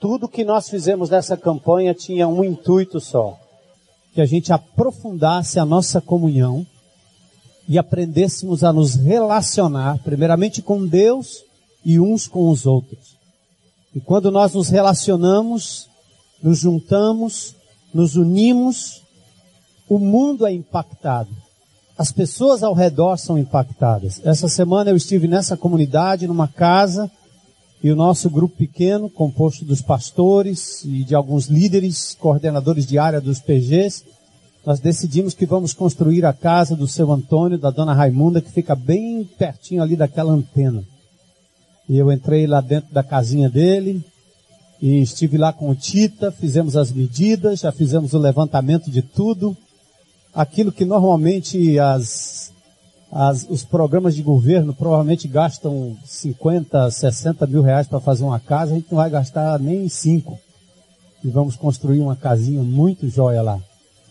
Tudo que nós fizemos nessa campanha tinha um intuito só: que a gente aprofundasse a nossa comunhão e aprendêssemos a nos relacionar, primeiramente com Deus e uns com os outros. E quando nós nos relacionamos, nos juntamos, nos unimos, o mundo é impactado. As pessoas ao redor são impactadas. Essa semana eu estive nessa comunidade, numa casa, e o nosso grupo pequeno, composto dos pastores e de alguns líderes, coordenadores de área dos PGs, nós decidimos que vamos construir a casa do seu Antônio, da dona Raimunda, que fica bem pertinho ali daquela antena. E eu entrei lá dentro da casinha dele, e estive lá com o Tita, fizemos as medidas, já fizemos o levantamento de tudo. Aquilo que normalmente as as, os programas de governo provavelmente gastam 50, 60 mil reais para fazer uma casa, a gente não vai gastar nem 5. E vamos construir uma casinha muito jóia lá.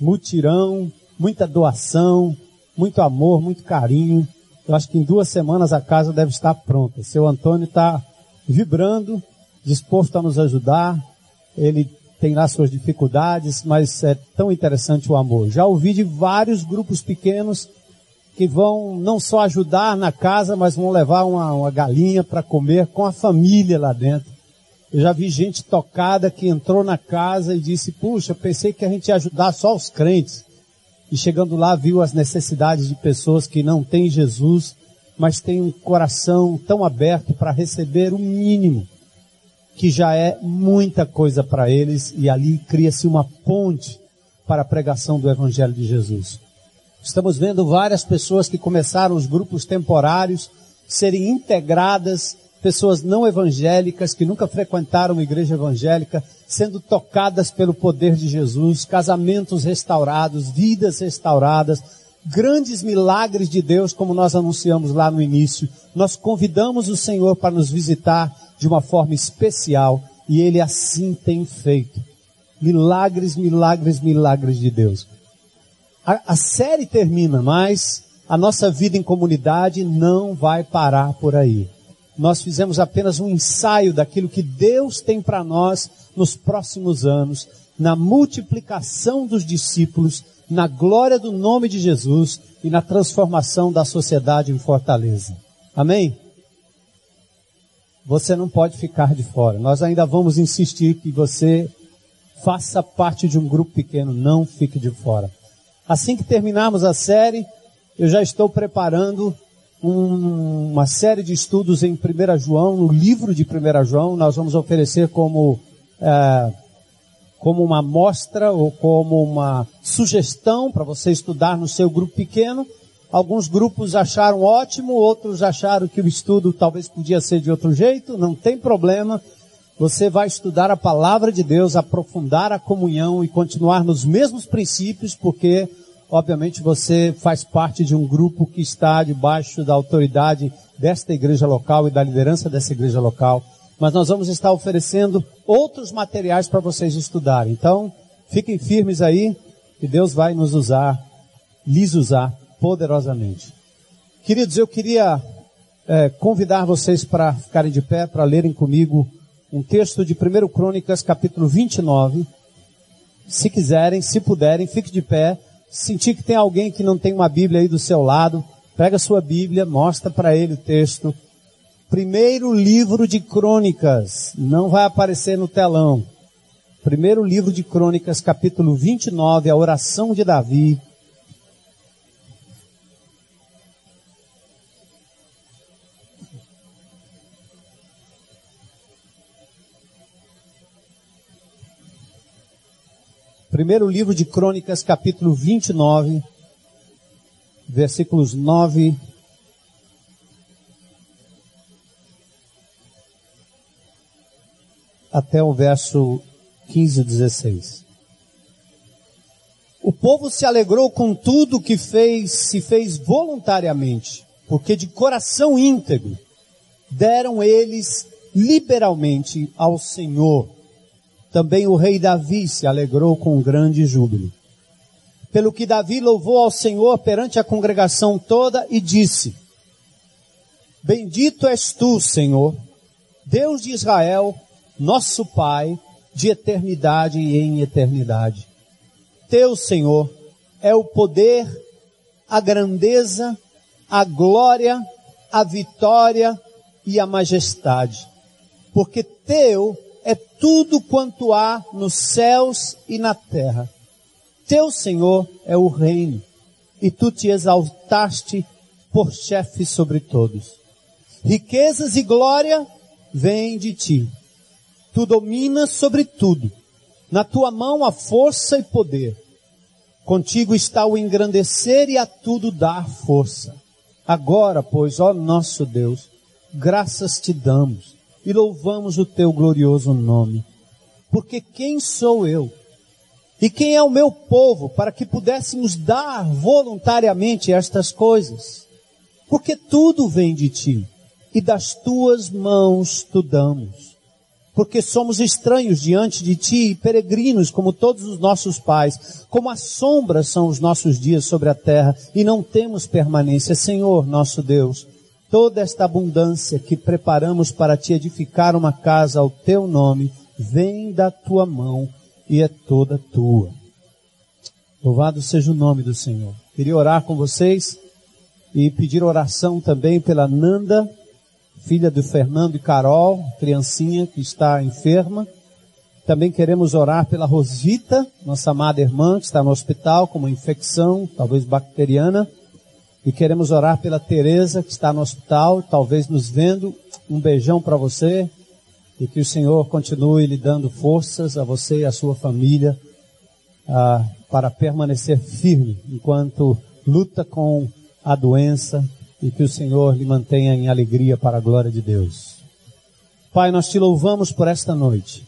Mutirão, muita doação, muito amor, muito carinho. Eu acho que em duas semanas a casa deve estar pronta. Seu Antônio está vibrando, disposto a nos ajudar. Ele tem lá suas dificuldades, mas é tão interessante o amor. Já ouvi de vários grupos pequenos que vão não só ajudar na casa, mas vão levar uma, uma galinha para comer com a família lá dentro. Eu já vi gente tocada que entrou na casa e disse, puxa, pensei que a gente ia ajudar só os crentes. E chegando lá viu as necessidades de pessoas que não têm Jesus, mas têm um coração tão aberto para receber o mínimo, que já é muita coisa para eles, e ali cria-se uma ponte para a pregação do Evangelho de Jesus. Estamos vendo várias pessoas que começaram os grupos temporários serem integradas, pessoas não evangélicas que nunca frequentaram igreja evangélica, sendo tocadas pelo poder de Jesus, casamentos restaurados, vidas restauradas, grandes milagres de Deus, como nós anunciamos lá no início. Nós convidamos o Senhor para nos visitar de uma forma especial e Ele assim tem feito. Milagres, milagres, milagres de Deus. A, a série termina, mas a nossa vida em comunidade não vai parar por aí. Nós fizemos apenas um ensaio daquilo que Deus tem para nós nos próximos anos, na multiplicação dos discípulos, na glória do nome de Jesus e na transformação da sociedade em Fortaleza. Amém? Você não pode ficar de fora. Nós ainda vamos insistir que você faça parte de um grupo pequeno, não fique de fora. Assim que terminarmos a série, eu já estou preparando um, uma série de estudos em 1 João, no livro de 1 João. Nós vamos oferecer como, é, como uma amostra ou como uma sugestão para você estudar no seu grupo pequeno. Alguns grupos acharam ótimo, outros acharam que o estudo talvez podia ser de outro jeito, não tem problema. Você vai estudar a palavra de Deus, aprofundar a comunhão e continuar nos mesmos princípios, porque, obviamente, você faz parte de um grupo que está debaixo da autoridade desta igreja local e da liderança dessa igreja local. Mas nós vamos estar oferecendo outros materiais para vocês estudarem. Então, fiquem firmes aí, que Deus vai nos usar, lhes usar poderosamente. Queridos, eu queria é, convidar vocês para ficarem de pé, para lerem comigo um texto de 1 Crônicas, capítulo 29. Se quiserem, se puderem, fique de pé. Sentir que tem alguém que não tem uma Bíblia aí do seu lado, pega sua Bíblia, mostra para ele o texto. Primeiro livro de Crônicas, não vai aparecer no telão. Primeiro livro de Crônicas, capítulo 29, a oração de Davi. Primeiro livro de Crônicas, capítulo 29, versículos 9 até o verso 15 e 16. O povo se alegrou com tudo que fez, se fez voluntariamente, porque de coração íntegro deram eles liberalmente ao Senhor também o rei Davi se alegrou com grande júbilo. Pelo que Davi louvou ao Senhor perante a congregação toda e disse: Bendito és tu, Senhor, Deus de Israel, nosso Pai, de eternidade e em eternidade. Teu, Senhor, é o poder, a grandeza, a glória, a vitória e a majestade. Porque teu é tudo quanto há nos céus e na terra. Teu Senhor é o reino, e tu te exaltaste por chefe sobre todos. Riquezas e glória vêm de ti. Tu dominas sobre tudo. Na tua mão há força e poder. Contigo está o engrandecer e a tudo dar força. Agora, pois, ó nosso Deus, graças te damos e louvamos o teu glorioso nome. Porque quem sou eu? E quem é o meu povo para que pudéssemos dar voluntariamente estas coisas? Porque tudo vem de ti e das tuas mãos tu damos. Porque somos estranhos diante de ti e peregrinos como todos os nossos pais, como as sombras são os nossos dias sobre a terra e não temos permanência. Senhor, nosso Deus, toda esta abundância que preparamos para te edificar uma casa ao teu nome, vem da tua mão e é toda tua. Louvado seja o nome do Senhor. Queria orar com vocês e pedir oração também pela Nanda, filha do Fernando e Carol, criancinha que está enferma. Também queremos orar pela Rosita, nossa amada irmã, que está no hospital com uma infecção, talvez bacteriana. E queremos orar pela Teresa, que está no hospital, talvez nos vendo. Um beijão para você. E que o Senhor continue lhe dando forças a você e a sua família ah, para permanecer firme enquanto luta com a doença e que o Senhor lhe mantenha em alegria para a glória de Deus. Pai, nós te louvamos por esta noite.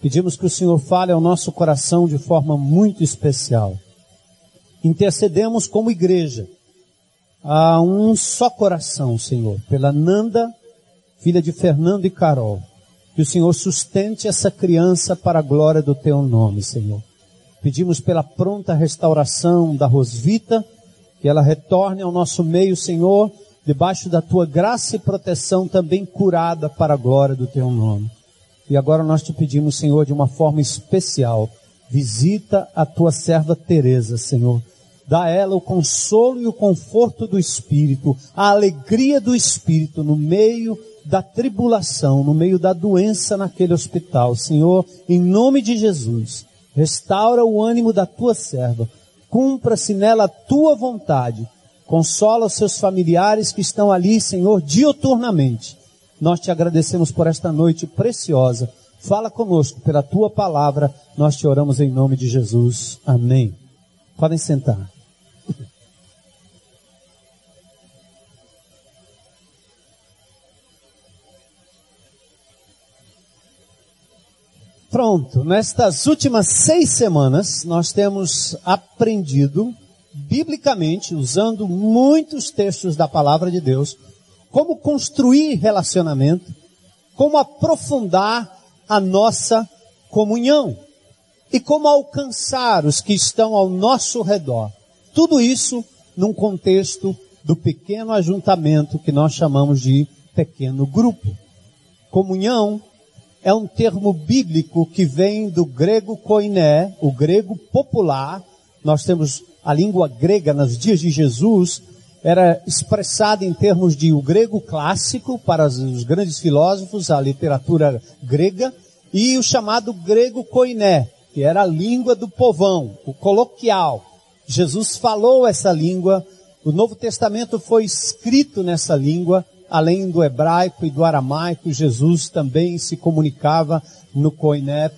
Pedimos que o Senhor fale ao nosso coração de forma muito especial. Intercedemos como igreja a um só coração, Senhor, pela Nanda, filha de Fernando e Carol. Que o Senhor sustente essa criança para a glória do teu nome, Senhor. Pedimos pela pronta restauração da Rosvita, que ela retorne ao nosso meio, Senhor, debaixo da tua graça e proteção, também curada para a glória do teu nome. E agora nós te pedimos, Senhor, de uma forma especial, visita a tua serva Teresa, Senhor dá a ela o consolo e o conforto do Espírito, a alegria do Espírito no meio da tribulação, no meio da doença naquele hospital. Senhor, em nome de Jesus, restaura o ânimo da tua serva, cumpra-se nela a tua vontade, consola os seus familiares que estão ali, Senhor, dioturnamente. Nós te agradecemos por esta noite preciosa. Fala conosco pela tua palavra. Nós te oramos em nome de Jesus. Amém. Podem sentar. Pronto, nestas últimas seis semanas nós temos aprendido biblicamente, usando muitos textos da palavra de Deus, como construir relacionamento, como aprofundar a nossa comunhão e como alcançar os que estão ao nosso redor. Tudo isso num contexto do pequeno ajuntamento que nós chamamos de pequeno grupo. Comunhão é um termo bíblico que vem do grego koiné, o grego popular. Nós temos a língua grega nos dias de Jesus, era expressada em termos de o grego clássico para os grandes filósofos, a literatura grega, e o chamado grego koiné, que era a língua do povão, o coloquial. Jesus falou essa língua, o Novo Testamento foi escrito nessa língua, além do hebraico e do aramaico, Jesus também se comunicava no koiné,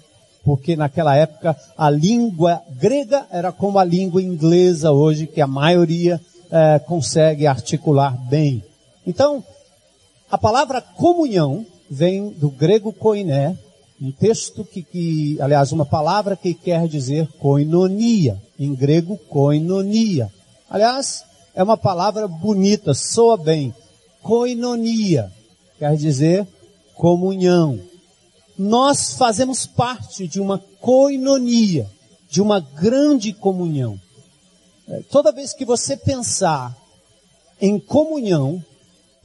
porque naquela época a língua grega era como a língua inglesa hoje, que a maioria é, consegue articular bem. Então, a palavra comunhão vem do grego koiné, um texto que, que, aliás, uma palavra que quer dizer koinonia, em grego koinonia. Aliás, é uma palavra bonita, soa bem koinonia, quer dizer comunhão. Nós fazemos parte de uma koinonia, de uma grande comunhão. É, toda vez que você pensar em comunhão,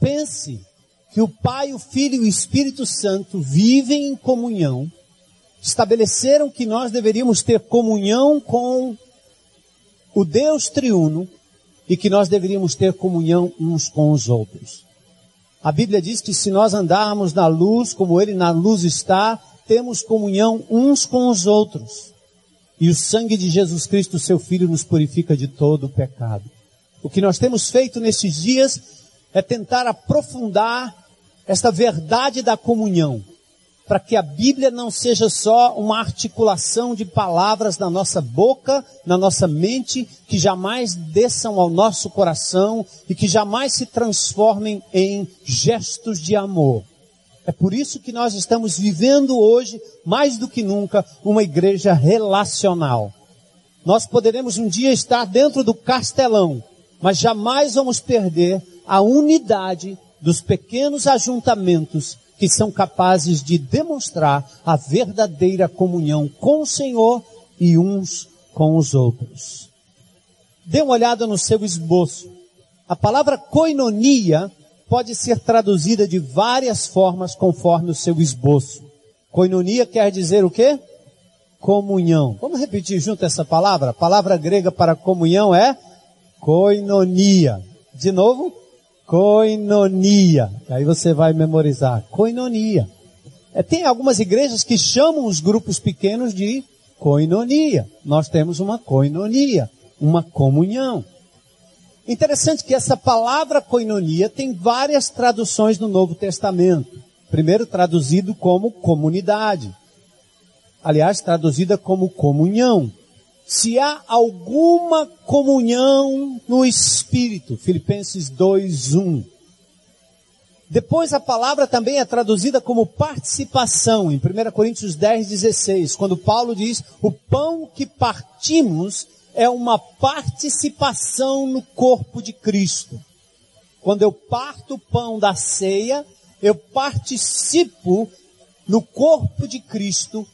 pense que o Pai, o Filho e o Espírito Santo vivem em comunhão, estabeleceram que nós deveríamos ter comunhão com o Deus triuno e que nós deveríamos ter comunhão uns com os outros. A Bíblia diz que se nós andarmos na luz, como Ele na luz está, temos comunhão uns com os outros. E o sangue de Jesus Cristo, seu Filho, nos purifica de todo o pecado. O que nós temos feito nesses dias é tentar aprofundar esta verdade da comunhão, para que a Bíblia não seja só uma articulação de palavras na nossa boca, na nossa mente, que jamais desçam ao nosso coração e que jamais se transformem em gestos de amor. É por isso que nós estamos vivendo hoje, mais do que nunca, uma igreja relacional. Nós poderemos um dia estar dentro do castelão, mas jamais vamos perder a unidade dos pequenos ajuntamentos que são capazes de demonstrar a verdadeira comunhão com o Senhor e uns com os outros. Dê uma olhada no seu esboço. A palavra koinonia pode ser traduzida de várias formas conforme o seu esboço. Koinonia quer dizer o quê? Comunhão. Vamos repetir junto essa palavra? A palavra grega para comunhão é koinonia. De novo, Coinonia. Aí você vai memorizar. Coinonia. É, tem algumas igrejas que chamam os grupos pequenos de coinonia. Nós temos uma coinonia, uma comunhão. Interessante que essa palavra coinonia tem várias traduções no Novo Testamento. Primeiro traduzido como comunidade. Aliás, traduzida como comunhão se há alguma comunhão no Espírito. Filipenses 2:1. Depois a palavra também é traduzida como participação, em 1 Coríntios 10, 16, quando Paulo diz: o pão que partimos é uma participação no corpo de Cristo. Quando eu parto o pão da ceia, eu participo no corpo de Cristo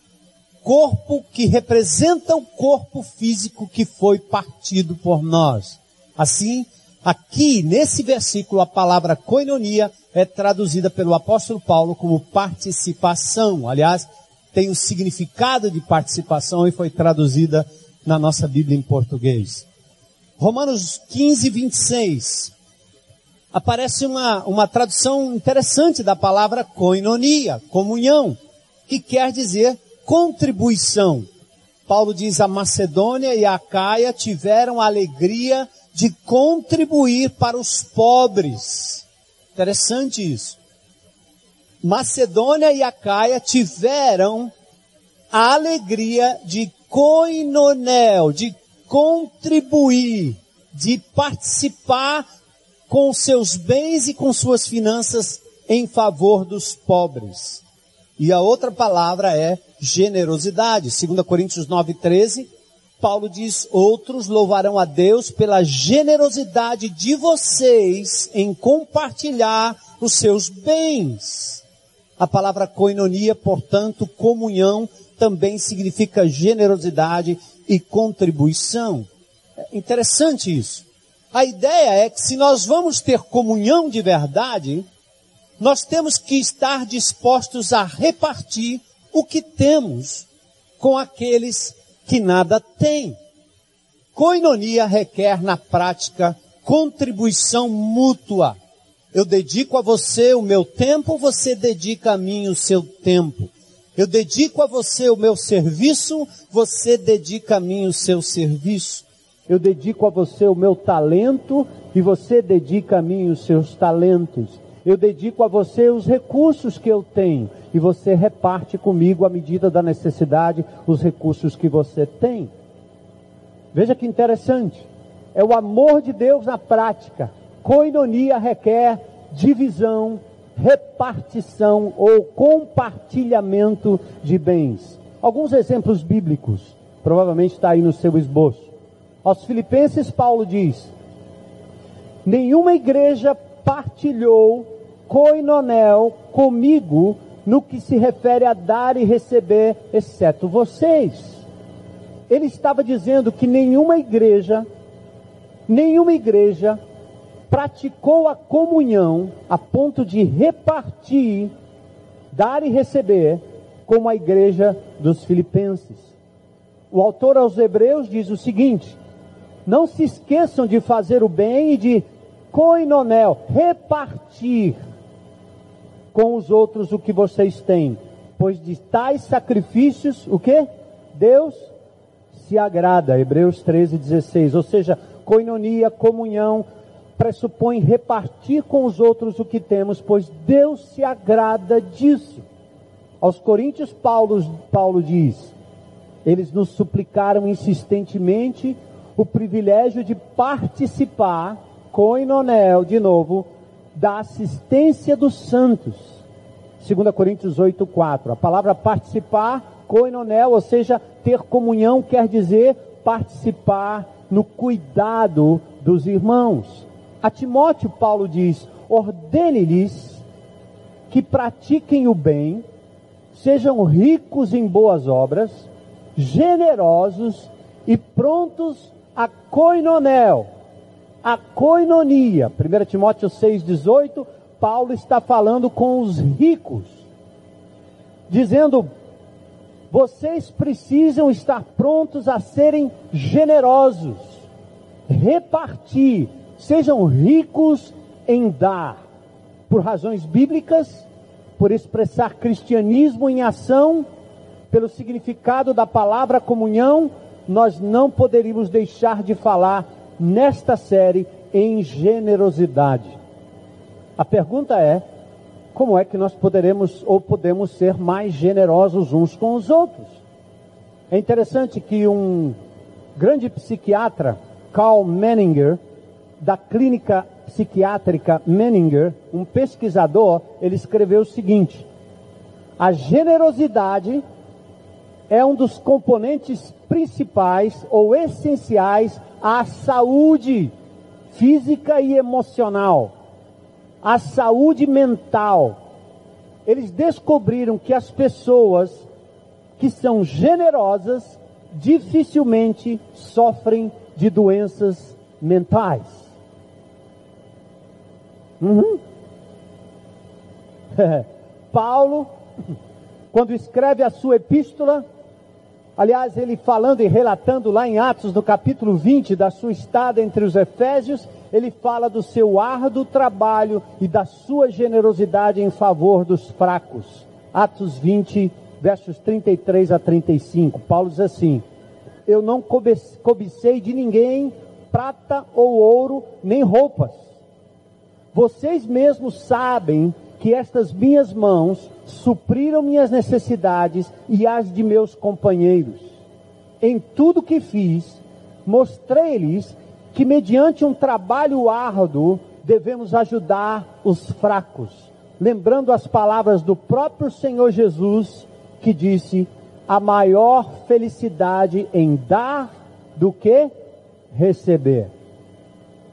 corpo que representa o corpo físico que foi partido por nós. Assim, aqui nesse versículo, a palavra koinonia é traduzida pelo apóstolo Paulo como participação. Aliás, tem o significado de participação e foi traduzida na nossa Bíblia em português. Romanos 15, 26. Aparece uma, uma tradução interessante da palavra koinonia, comunhão, que quer dizer contribuição. Paulo diz: a Macedônia e a Caia tiveram a alegria de contribuir para os pobres. Interessante isso. Macedônia e a Caia tiveram a alegria de coinonel, de contribuir, de participar com seus bens e com suas finanças em favor dos pobres. E a outra palavra é generosidade. 2 Coríntios 9:13, Paulo diz: "Outros louvarão a Deus pela generosidade de vocês em compartilhar os seus bens." A palavra koinonia, portanto, comunhão, também significa generosidade e contribuição. É interessante isso. A ideia é que se nós vamos ter comunhão de verdade, nós temos que estar dispostos a repartir o que temos com aqueles que nada têm. Coinonia requer na prática contribuição mútua. Eu dedico a você o meu tempo, você dedica a mim o seu tempo. Eu dedico a você o meu serviço, você dedica a mim o seu serviço. Eu dedico a você o meu talento e você dedica a mim os seus talentos. Eu dedico a você os recursos que eu tenho e você reparte comigo à medida da necessidade os recursos que você tem. Veja que interessante. É o amor de Deus na prática. Coinonia requer divisão, repartição ou compartilhamento de bens. Alguns exemplos bíblicos, provavelmente está aí no seu esboço. Aos Filipenses, Paulo diz: Nenhuma igreja partilhou coinonel comigo no que se refere a dar e receber, exceto vocês. Ele estava dizendo que nenhuma igreja, nenhuma igreja praticou a comunhão a ponto de repartir, dar e receber, como a igreja dos Filipenses. O autor aos Hebreus diz o seguinte: não se esqueçam de fazer o bem e de coinonel, repartir com os outros o que vocês têm, pois de tais sacrifícios, o que? Deus se agrada, Hebreus 13, 16, ou seja, coinonia, comunhão, pressupõe repartir com os outros o que temos, pois Deus se agrada disso. Aos Coríntios, Paulo, Paulo diz: eles nos suplicaram insistentemente o privilégio de participar, coinonel, de novo, da assistência dos santos. 2 Coríntios 8, 4. A palavra participar, coinonel, ou seja, ter comunhão, quer dizer participar no cuidado dos irmãos. A Timóteo, Paulo diz: ordene-lhes que pratiquem o bem, sejam ricos em boas obras, generosos e prontos a coinonel, a coinonia. 1 Timóteo 6,18, Paulo está falando com os ricos, dizendo: vocês precisam estar prontos a serem generosos, repartir, sejam ricos em dar, por razões bíblicas, por expressar cristianismo em ação, pelo significado da palavra comunhão nós não poderíamos deixar de falar nesta série em generosidade. A pergunta é: como é que nós poderemos ou podemos ser mais generosos uns com os outros? É interessante que um grande psiquiatra, Carl Menninger, da clínica psiquiátrica Menninger, um pesquisador, ele escreveu o seguinte: a generosidade é um dos componentes principais ou essenciais à saúde física e emocional, à saúde mental. Eles descobriram que as pessoas que são generosas dificilmente sofrem de doenças mentais. Uhum. Paulo, quando escreve a sua epístola, Aliás, ele falando e relatando lá em Atos, no capítulo 20, da sua estada entre os Efésios, ele fala do seu árduo trabalho e da sua generosidade em favor dos fracos. Atos 20, versos 33 a 35. Paulo diz assim: Eu não cobicei de ninguém prata ou ouro, nem roupas. Vocês mesmos sabem que estas minhas mãos supriram minhas necessidades e as de meus companheiros. Em tudo que fiz, mostrei-lhes que, mediante um trabalho árduo, devemos ajudar os fracos, lembrando as palavras do próprio Senhor Jesus, que disse: a maior felicidade em dar do que receber.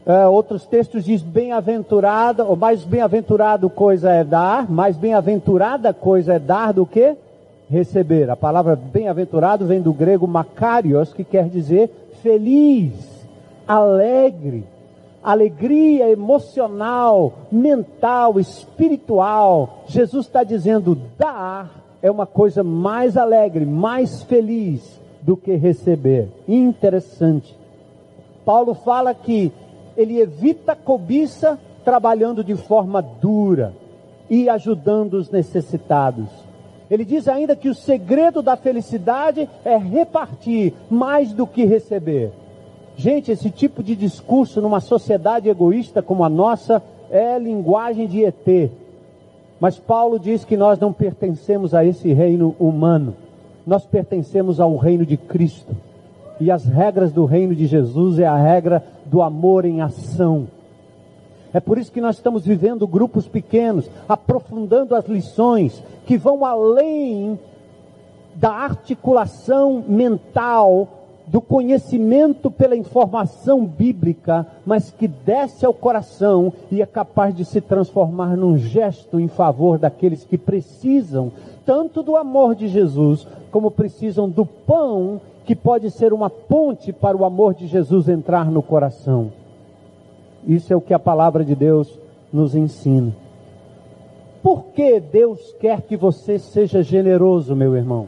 Uh, outros textos diz bem-aventurada, ou mais bem-aventurado coisa é dar, mais bem-aventurada coisa é dar do que receber. A palavra bem-aventurado vem do grego makarios, que quer dizer feliz, alegre, alegria emocional, mental, espiritual. Jesus está dizendo dar é uma coisa mais alegre, mais feliz do que receber. Interessante. Paulo fala que ele evita a cobiça trabalhando de forma dura e ajudando os necessitados. Ele diz ainda que o segredo da felicidade é repartir mais do que receber. Gente, esse tipo de discurso numa sociedade egoísta como a nossa é linguagem de ET. Mas Paulo diz que nós não pertencemos a esse reino humano. Nós pertencemos ao reino de Cristo. E as regras do reino de Jesus é a regra do amor em ação. É por isso que nós estamos vivendo grupos pequenos, aprofundando as lições que vão além da articulação mental, do conhecimento pela informação bíblica, mas que desce ao coração e é capaz de se transformar num gesto em favor daqueles que precisam tanto do amor de Jesus, como precisam do pão que pode ser uma ponte para o amor de Jesus entrar no coração. Isso é o que a palavra de Deus nos ensina. Por que Deus quer que você seja generoso, meu irmão?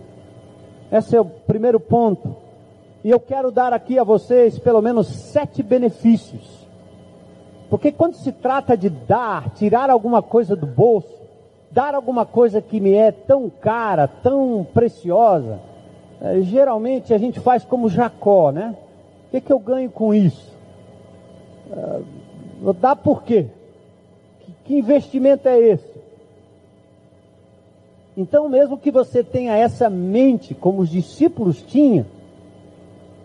Esse é o primeiro ponto. E eu quero dar aqui a vocês pelo menos sete benefícios. Porque quando se trata de dar, tirar alguma coisa do bolso, dar alguma coisa que me é tão cara, tão preciosa, geralmente a gente faz como Jacó, né? O que, que eu ganho com isso? É, dar por quê? Que, que investimento é esse? Então, mesmo que você tenha essa mente, como os discípulos tinham,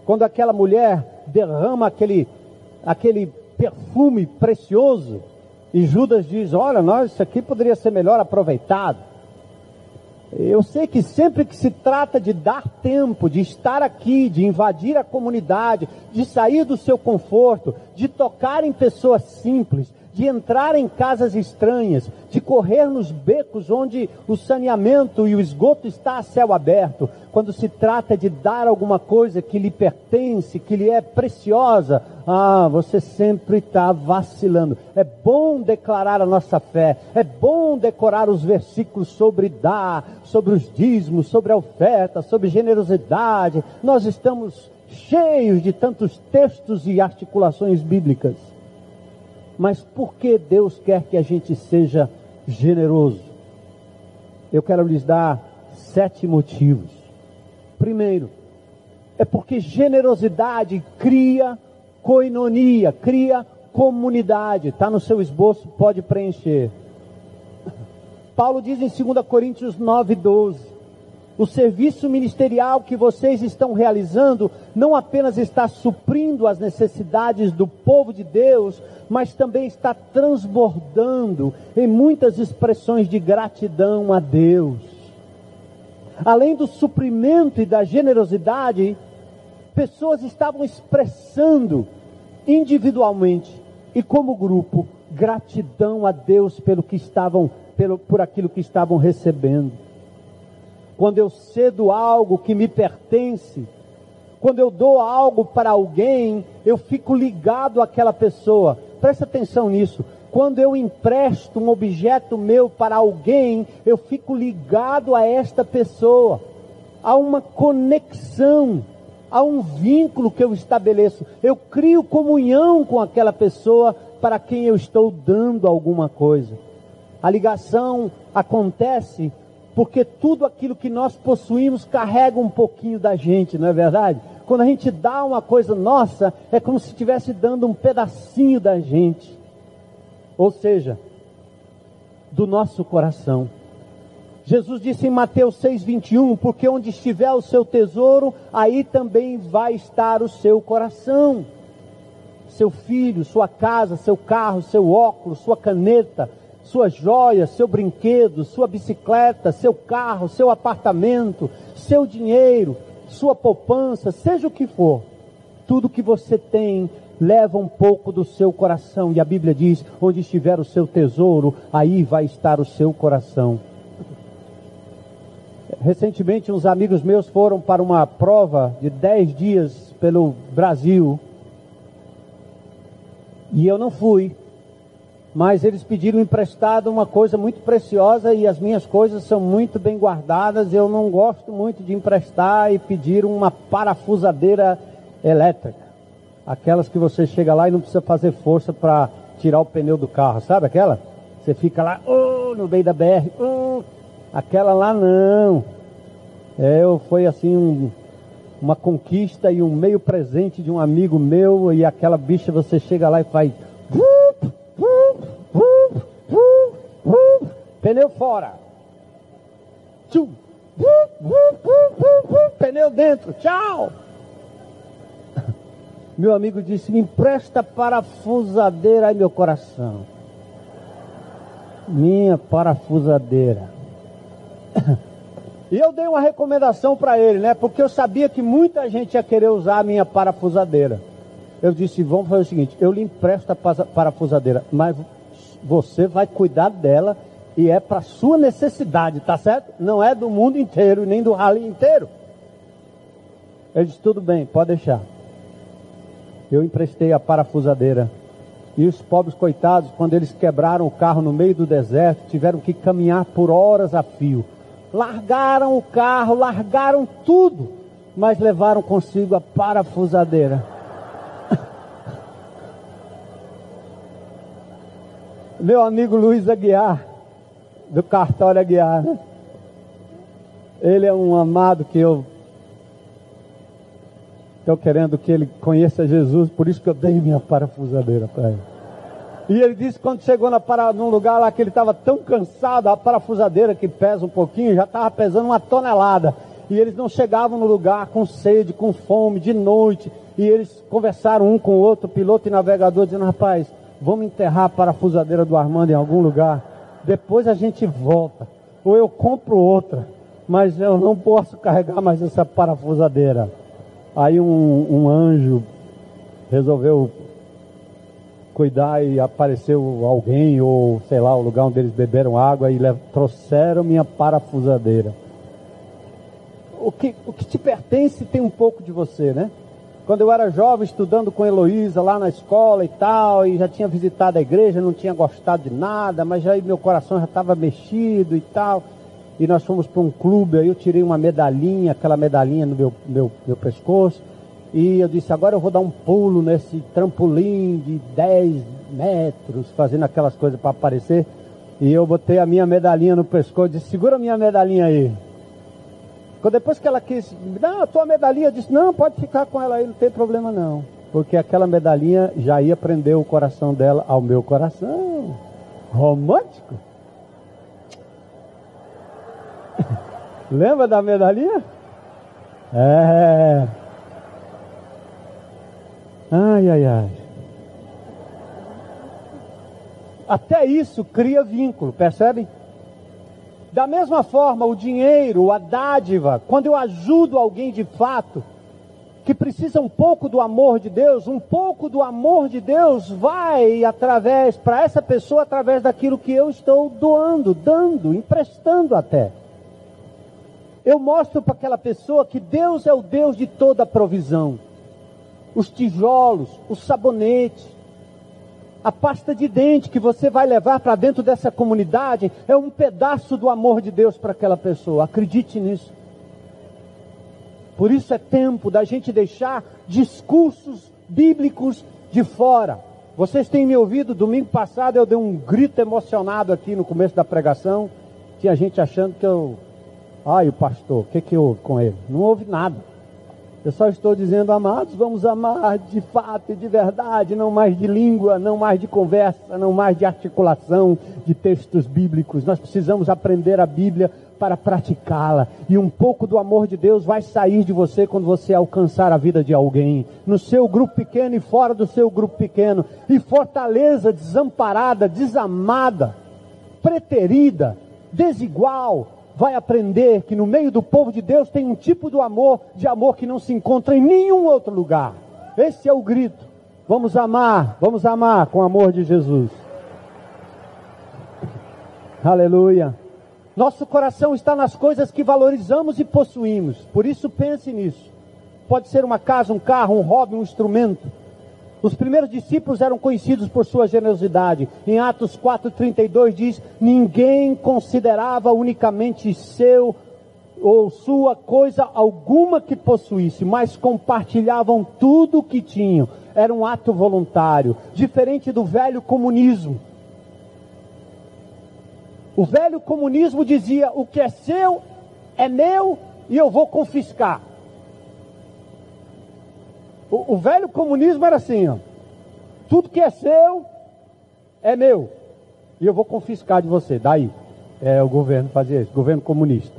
quando aquela mulher derrama aquele, aquele perfume precioso, e Judas diz: Olha, nós, isso aqui poderia ser melhor aproveitado. Eu sei que sempre que se trata de dar tempo, de estar aqui, de invadir a comunidade, de sair do seu conforto, de tocar em pessoas simples, de entrar em casas estranhas, de correr nos becos onde o saneamento e o esgoto está a céu aberto, quando se trata de dar alguma coisa que lhe pertence, que lhe é preciosa, ah, você sempre está vacilando. É bom declarar a nossa fé, é bom decorar os versículos sobre dar, sobre os dízimos, sobre a oferta, sobre generosidade. Nós estamos cheios de tantos textos e articulações bíblicas. Mas por que Deus quer que a gente seja generoso? Eu quero lhes dar sete motivos. Primeiro, é porque generosidade cria coinonia, cria comunidade. Está no seu esboço, pode preencher. Paulo diz em 2 Coríntios 9, 12: o serviço ministerial que vocês estão realizando não apenas está suprindo as necessidades do povo de Deus, mas também está transbordando em muitas expressões de gratidão a Deus. Além do suprimento e da generosidade, pessoas estavam expressando individualmente e como grupo gratidão a Deus pelo que estavam pelo, por aquilo que estavam recebendo quando eu cedo algo que me pertence, quando eu dou algo para alguém, eu fico ligado àquela pessoa. Presta atenção nisso. Quando eu empresto um objeto meu para alguém, eu fico ligado a esta pessoa. Há uma conexão, há um vínculo que eu estabeleço. Eu crio comunhão com aquela pessoa para quem eu estou dando alguma coisa. A ligação acontece porque tudo aquilo que nós possuímos carrega um pouquinho da gente, não é verdade? Quando a gente dá uma coisa nossa, é como se estivesse dando um pedacinho da gente, ou seja, do nosso coração. Jesus disse em Mateus 6,21: Porque onde estiver o seu tesouro, aí também vai estar o seu coração. Seu filho, sua casa, seu carro, seu óculos, sua caneta, suas joias, seu brinquedo, sua bicicleta, seu carro, seu apartamento, seu dinheiro, sua poupança, seja o que for, tudo que você tem leva um pouco do seu coração. E a Bíblia diz: onde estiver o seu tesouro, aí vai estar o seu coração. Recentemente, uns amigos meus foram para uma prova de 10 dias pelo Brasil. E eu não fui mas eles pediram emprestado uma coisa muito preciosa e as minhas coisas são muito bem guardadas. Eu não gosto muito de emprestar e pedir uma parafusadeira elétrica. Aquelas que você chega lá e não precisa fazer força para tirar o pneu do carro, sabe aquela? Você fica lá, oh, no meio da BR, oh, aquela lá não. Eu foi assim um, uma conquista e um meio presente de um amigo meu e aquela bicha você chega lá e faz Pneu fora. Pneu dentro. Tchau. Meu amigo disse: Me empresta parafusadeira aí, meu coração. Minha parafusadeira. E eu dei uma recomendação para ele, né? Porque eu sabia que muita gente ia querer usar a minha parafusadeira. Eu disse: Vamos fazer o seguinte: eu lhe empresto a parafusadeira, mas você vai cuidar dela e é para sua necessidade, tá certo? Não é do mundo inteiro, nem do rally inteiro. Ele disse, tudo bem, pode deixar. Eu emprestei a parafusadeira E os pobres coitados, quando eles quebraram o carro no meio do deserto, tiveram que caminhar por horas a fio. Largaram o carro, largaram tudo, mas levaram consigo a parafusadeira. Meu amigo Luiz Aguiar, do cartório Aguiar, né? Ele é um amado que eu estou querendo que ele conheça Jesus, por isso que eu dei minha parafusadeira para ele. E ele disse que quando chegou na para, num lugar lá que ele estava tão cansado, a parafusadeira que pesa um pouquinho, já estava pesando uma tonelada. E eles não chegavam no lugar com sede, com fome, de noite. E eles conversaram um com o outro, piloto e navegador, dizendo, rapaz, vamos enterrar a parafusadeira do Armando em algum lugar. Depois a gente volta. Ou eu compro outra mas eu não posso carregar mais essa parafusadeira. Aí um, um anjo resolveu cuidar e apareceu alguém, ou sei lá, o lugar onde eles beberam água e trouxeram minha parafusadeira. O que, o que te pertence tem um pouco de você, né? Quando eu era jovem, estudando com Heloísa lá na escola e tal, e já tinha visitado a igreja, não tinha gostado de nada, mas aí meu coração já estava mexido e tal e nós fomos para um clube, aí eu tirei uma medalhinha, aquela medalhinha no meu, meu, meu pescoço, e eu disse, agora eu vou dar um pulo nesse trampolim de 10 metros, fazendo aquelas coisas para aparecer. E eu botei a minha medalhinha no pescoço, disse, segura a minha medalhinha aí. Depois que ela quis, não, a tua medalhinha, disse, não, pode ficar com ela aí, não tem problema não. Porque aquela medalhinha já ia prender o coração dela ao meu coração. Romântico? Lembra da medalhinha? É. Ai, ai, ai. Até isso cria vínculo, percebem? Da mesma forma, o dinheiro, a dádiva, quando eu ajudo alguém de fato, que precisa um pouco do amor de Deus, um pouco do amor de Deus vai através, para essa pessoa, através daquilo que eu estou doando, dando, emprestando até. Eu mostro para aquela pessoa que Deus é o Deus de toda a provisão. Os tijolos, o sabonete, a pasta de dente que você vai levar para dentro dessa comunidade é um pedaço do amor de Deus para aquela pessoa. Acredite nisso. Por isso é tempo da gente deixar discursos bíblicos de fora. Vocês têm me ouvido, domingo passado eu dei um grito emocionado aqui no começo da pregação. Tinha gente achando que eu Ai, o pastor, o que, que houve com ele? Não houve nada. Eu só estou dizendo, amados, vamos amar de fato e de verdade, não mais de língua, não mais de conversa, não mais de articulação de textos bíblicos. Nós precisamos aprender a Bíblia para praticá-la. E um pouco do amor de Deus vai sair de você quando você alcançar a vida de alguém, no seu grupo pequeno e fora do seu grupo pequeno. E fortaleza desamparada, desamada, preterida, desigual, vai aprender que no meio do povo de Deus tem um tipo de amor, de amor que não se encontra em nenhum outro lugar. Esse é o grito. Vamos amar, vamos amar com o amor de Jesus. Aleluia. Nosso coração está nas coisas que valorizamos e possuímos. Por isso pense nisso. Pode ser uma casa, um carro, um hobby, um instrumento. Os primeiros discípulos eram conhecidos por sua generosidade. Em Atos 4:32 diz: "Ninguém considerava unicamente seu ou sua coisa alguma que possuísse, mas compartilhavam tudo o que tinham. Era um ato voluntário, diferente do velho comunismo. O velho comunismo dizia: o que é seu é meu e eu vou confiscar. O, o velho comunismo era assim, ó. Tudo que é seu é meu. E eu vou confiscar de você. Daí. É, o governo fazia isso, governo comunista.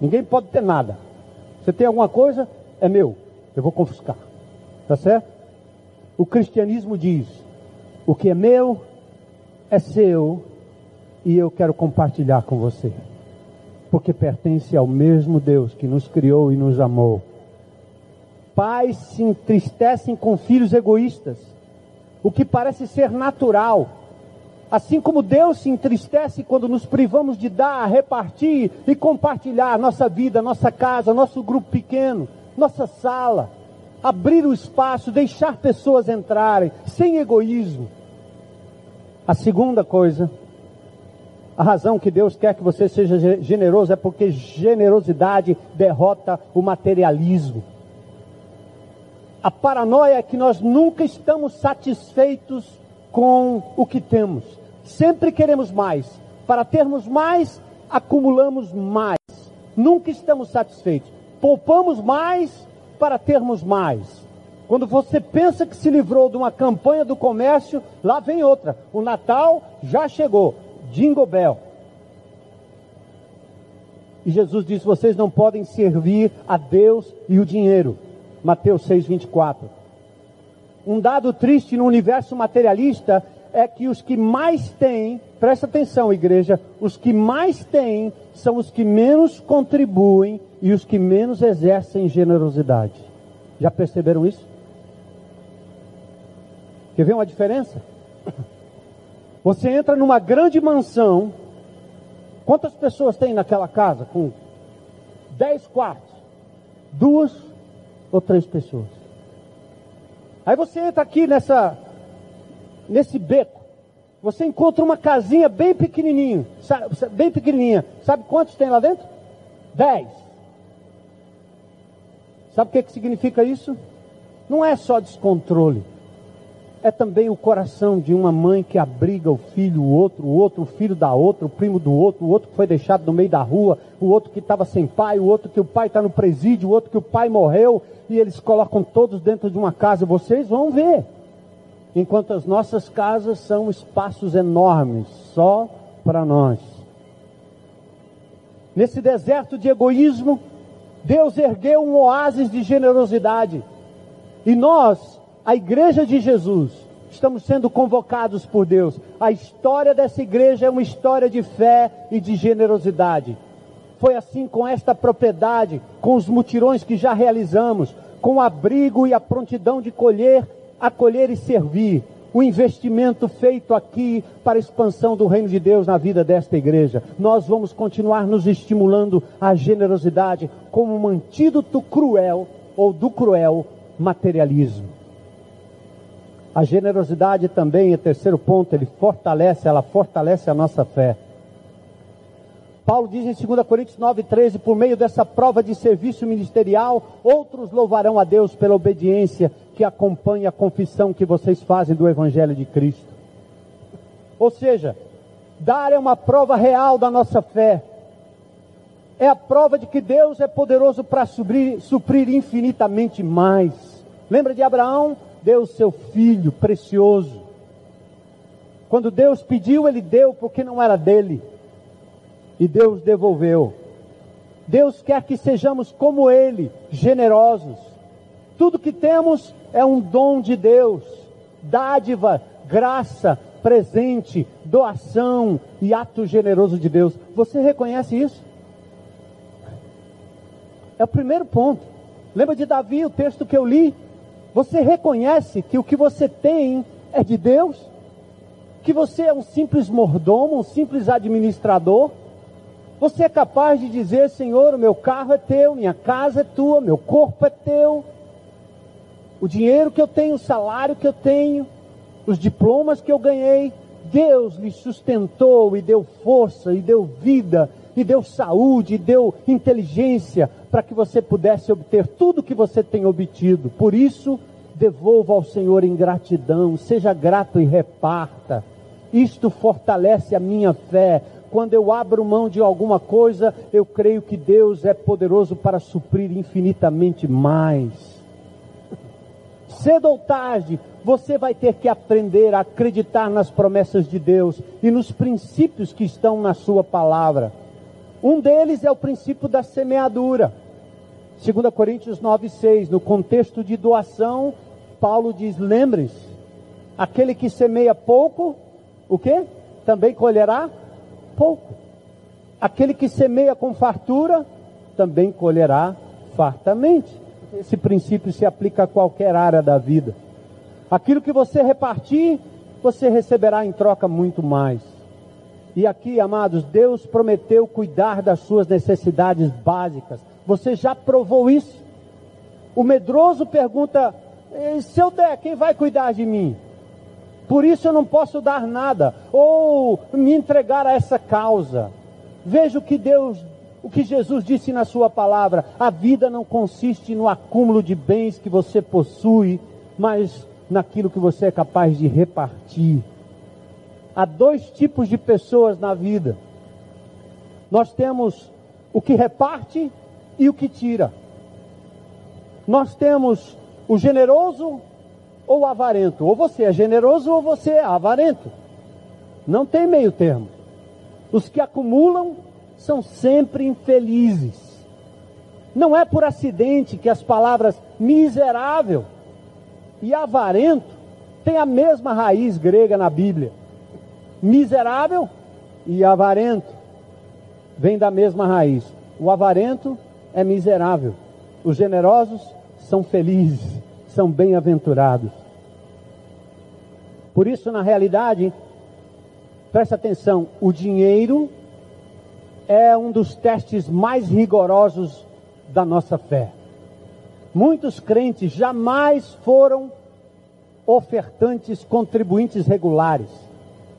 Ninguém pode ter nada. Você tem alguma coisa, é meu. Eu vou confiscar. Tá certo? O cristianismo diz: o que é meu é seu e eu quero compartilhar com você. Porque pertence ao mesmo Deus que nos criou e nos amou Pais se entristecem com filhos egoístas, o que parece ser natural. Assim como Deus se entristece quando nos privamos de dar, repartir e compartilhar nossa vida, nossa casa, nosso grupo pequeno, nossa sala, abrir o espaço, deixar pessoas entrarem, sem egoísmo. A segunda coisa, a razão que Deus quer que você seja generoso é porque generosidade derrota o materialismo. A paranoia é que nós nunca estamos satisfeitos com o que temos. Sempre queremos mais. Para termos mais, acumulamos mais. Nunca estamos satisfeitos. Poupamos mais para termos mais. Quando você pensa que se livrou de uma campanha do comércio, lá vem outra. O Natal já chegou. Jingle Bell. E Jesus disse: vocês não podem servir a Deus e o dinheiro. Mateus 6:24. Um dado triste no universo materialista é que os que mais têm, presta atenção, igreja, os que mais têm são os que menos contribuem e os que menos exercem generosidade. Já perceberam isso? Quer ver uma diferença? Você entra numa grande mansão. Quantas pessoas tem naquela casa? Com dez quartos. Duas ou três pessoas. Aí você entra aqui nessa, nesse beco. Você encontra uma casinha bem pequenininha, bem pequenininha. Sabe quantos tem lá dentro? Dez. Sabe o que, que significa isso? Não é só descontrole é também o coração de uma mãe que abriga o filho, o outro, o outro, o filho da outra, o primo do outro, o outro que foi deixado no meio da rua, o outro que estava sem pai, o outro que o pai está no presídio, o outro que o pai morreu, e eles colocam todos dentro de uma casa. Vocês vão ver. Enquanto as nossas casas são espaços enormes, só para nós. Nesse deserto de egoísmo, Deus ergueu um oásis de generosidade. E nós a igreja de Jesus, estamos sendo convocados por Deus. A história dessa igreja é uma história de fé e de generosidade. Foi assim com esta propriedade, com os mutirões que já realizamos, com o abrigo e a prontidão de colher, acolher e servir. O investimento feito aqui para a expansão do reino de Deus na vida desta igreja. Nós vamos continuar nos estimulando à generosidade como um antídoto cruel ou do cruel materialismo. A generosidade também, é terceiro ponto, ele fortalece, ela fortalece a nossa fé. Paulo diz em 2 Coríntios 9,13: por meio dessa prova de serviço ministerial, outros louvarão a Deus pela obediência que acompanha a confissão que vocês fazem do Evangelho de Cristo. Ou seja, dar é uma prova real da nossa fé. É a prova de que Deus é poderoso para suprir, infinitamente mais. Lembra de Abraão? Deu o seu filho precioso. Quando Deus pediu, ele deu porque não era dele. E Deus devolveu. Deus quer que sejamos como ele, generosos. Tudo que temos é um dom de Deus, dádiva, graça, presente, doação e ato generoso de Deus. Você reconhece isso? É o primeiro ponto. Lembra de Davi, o texto que eu li? Você reconhece que o que você tem é de Deus? Que você é um simples mordomo, um simples administrador? Você é capaz de dizer, Senhor, o meu carro é teu, minha casa é tua, meu corpo é teu, o dinheiro que eu tenho, o salário que eu tenho, os diplomas que eu ganhei, Deus lhe sustentou e deu força, e deu vida, e deu saúde, e deu inteligência para que você pudesse obter tudo que você tem obtido. Por isso, devolva ao Senhor em gratidão, seja grato e reparta. Isto fortalece a minha fé. Quando eu abro mão de alguma coisa, eu creio que Deus é poderoso para suprir infinitamente mais. Cedo ou tarde, você vai ter que aprender a acreditar nas promessas de Deus e nos princípios que estão na Sua palavra. Um deles é o princípio da semeadura. 2 Coríntios 9,6, no contexto de doação, Paulo diz: lembre-se, aquele que semeia pouco, o que? Também colherá pouco. Aquele que semeia com fartura, também colherá fartamente. Esse princípio se aplica a qualquer área da vida. Aquilo que você repartir, você receberá em troca muito mais. E aqui, amados, Deus prometeu cuidar das suas necessidades básicas. Você já provou isso? O medroso pergunta: se eu der, quem vai cuidar de mim? Por isso eu não posso dar nada ou me entregar a essa causa. Veja o que Deus, o que Jesus disse na sua palavra: a vida não consiste no acúmulo de bens que você possui, mas naquilo que você é capaz de repartir. Há dois tipos de pessoas na vida. Nós temos o que reparte e o que tira. Nós temos o generoso ou o avarento. Ou você é generoso ou você é avarento. Não tem meio termo. Os que acumulam são sempre infelizes. Não é por acidente que as palavras miserável e avarento têm a mesma raiz grega na Bíblia. Miserável e avarento vem da mesma raiz. O avarento é miserável. Os generosos são felizes, são bem-aventurados. Por isso, na realidade, preste atenção: o dinheiro é um dos testes mais rigorosos da nossa fé. Muitos crentes jamais foram ofertantes, contribuintes regulares.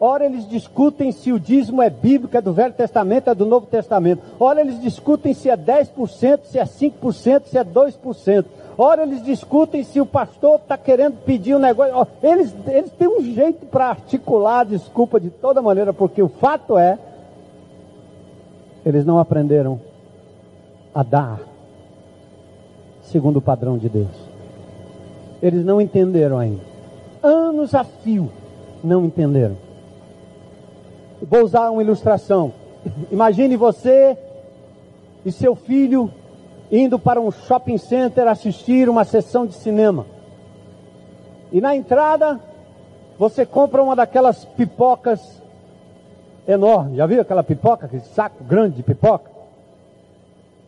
Ora, eles discutem se o dízimo é bíblico, é do Velho Testamento, é do Novo Testamento. Ora, eles discutem se é 10%, se é 5%, se é 2%. Ora, eles discutem se o pastor está querendo pedir um negócio. Eles, eles têm um jeito para articular a desculpa de toda maneira, porque o fato é, eles não aprenderam a dar segundo o padrão de Deus. Eles não entenderam ainda. Anos a fio não entenderam. Vou usar uma ilustração. Imagine você e seu filho indo para um shopping center assistir uma sessão de cinema. E na entrada, você compra uma daquelas pipocas enormes. Já viu aquela pipoca, aquele saco grande de pipoca?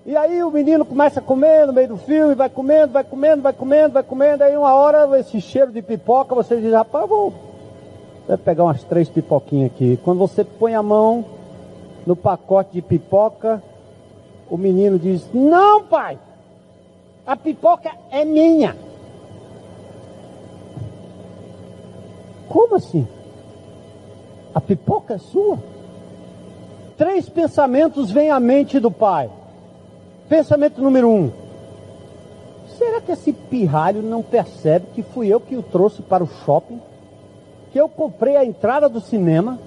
E aí o menino começa a comer no meio do filme, vai comendo, vai comendo, vai comendo, vai comendo. Aí uma hora, esse cheiro de pipoca, você diz, rapaz, vou pegar umas três pipoquinhas aqui. Quando você põe a mão no pacote de pipoca, o menino diz: Não, pai, a pipoca é minha. Como assim? A pipoca é sua? Três pensamentos vêm à mente do pai. Pensamento número um: será que esse pirralho não percebe que fui eu que o trouxe para o shopping? Que eu comprei a entrada do cinema,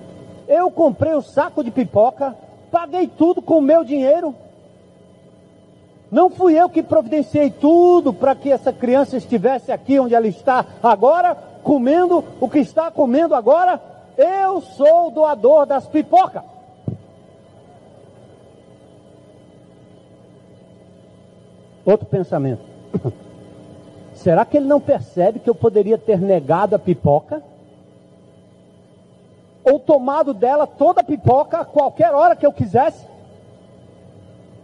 eu comprei o saco de pipoca, paguei tudo com o meu dinheiro. Não fui eu que providenciei tudo para que essa criança estivesse aqui onde ela está agora, comendo o que está comendo agora. Eu sou o doador das pipocas. Outro pensamento. Será que ele não percebe que eu poderia ter negado a pipoca? Ou tomado dela toda a pipoca a qualquer hora que eu quisesse?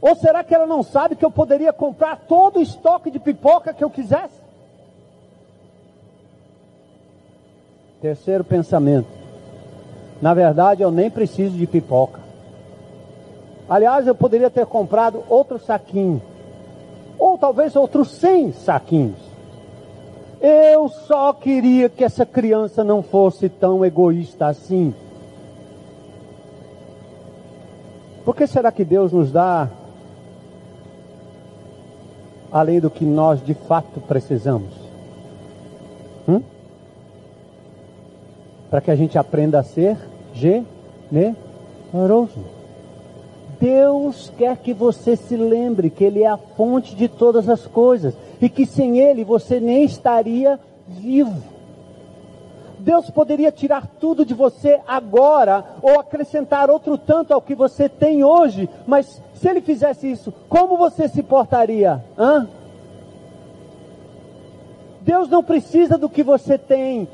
Ou será que ela não sabe que eu poderia comprar todo o estoque de pipoca que eu quisesse? Terceiro pensamento. Na verdade, eu nem preciso de pipoca. Aliás, eu poderia ter comprado outro saquinho. Ou talvez outros 100 saquinhos. Eu só queria que essa criança não fosse tão egoísta assim. Por que será que Deus nos dá além do que nós de fato precisamos? Hum? Para que a gente aprenda a ser generoso. Deus quer que você se lembre que Ele é a fonte de todas as coisas e que sem Ele você nem estaria vivo. Deus poderia tirar tudo de você agora ou acrescentar outro tanto ao que você tem hoje, mas se ele fizesse isso, como você se portaria? Hã? Deus não precisa do que você tem,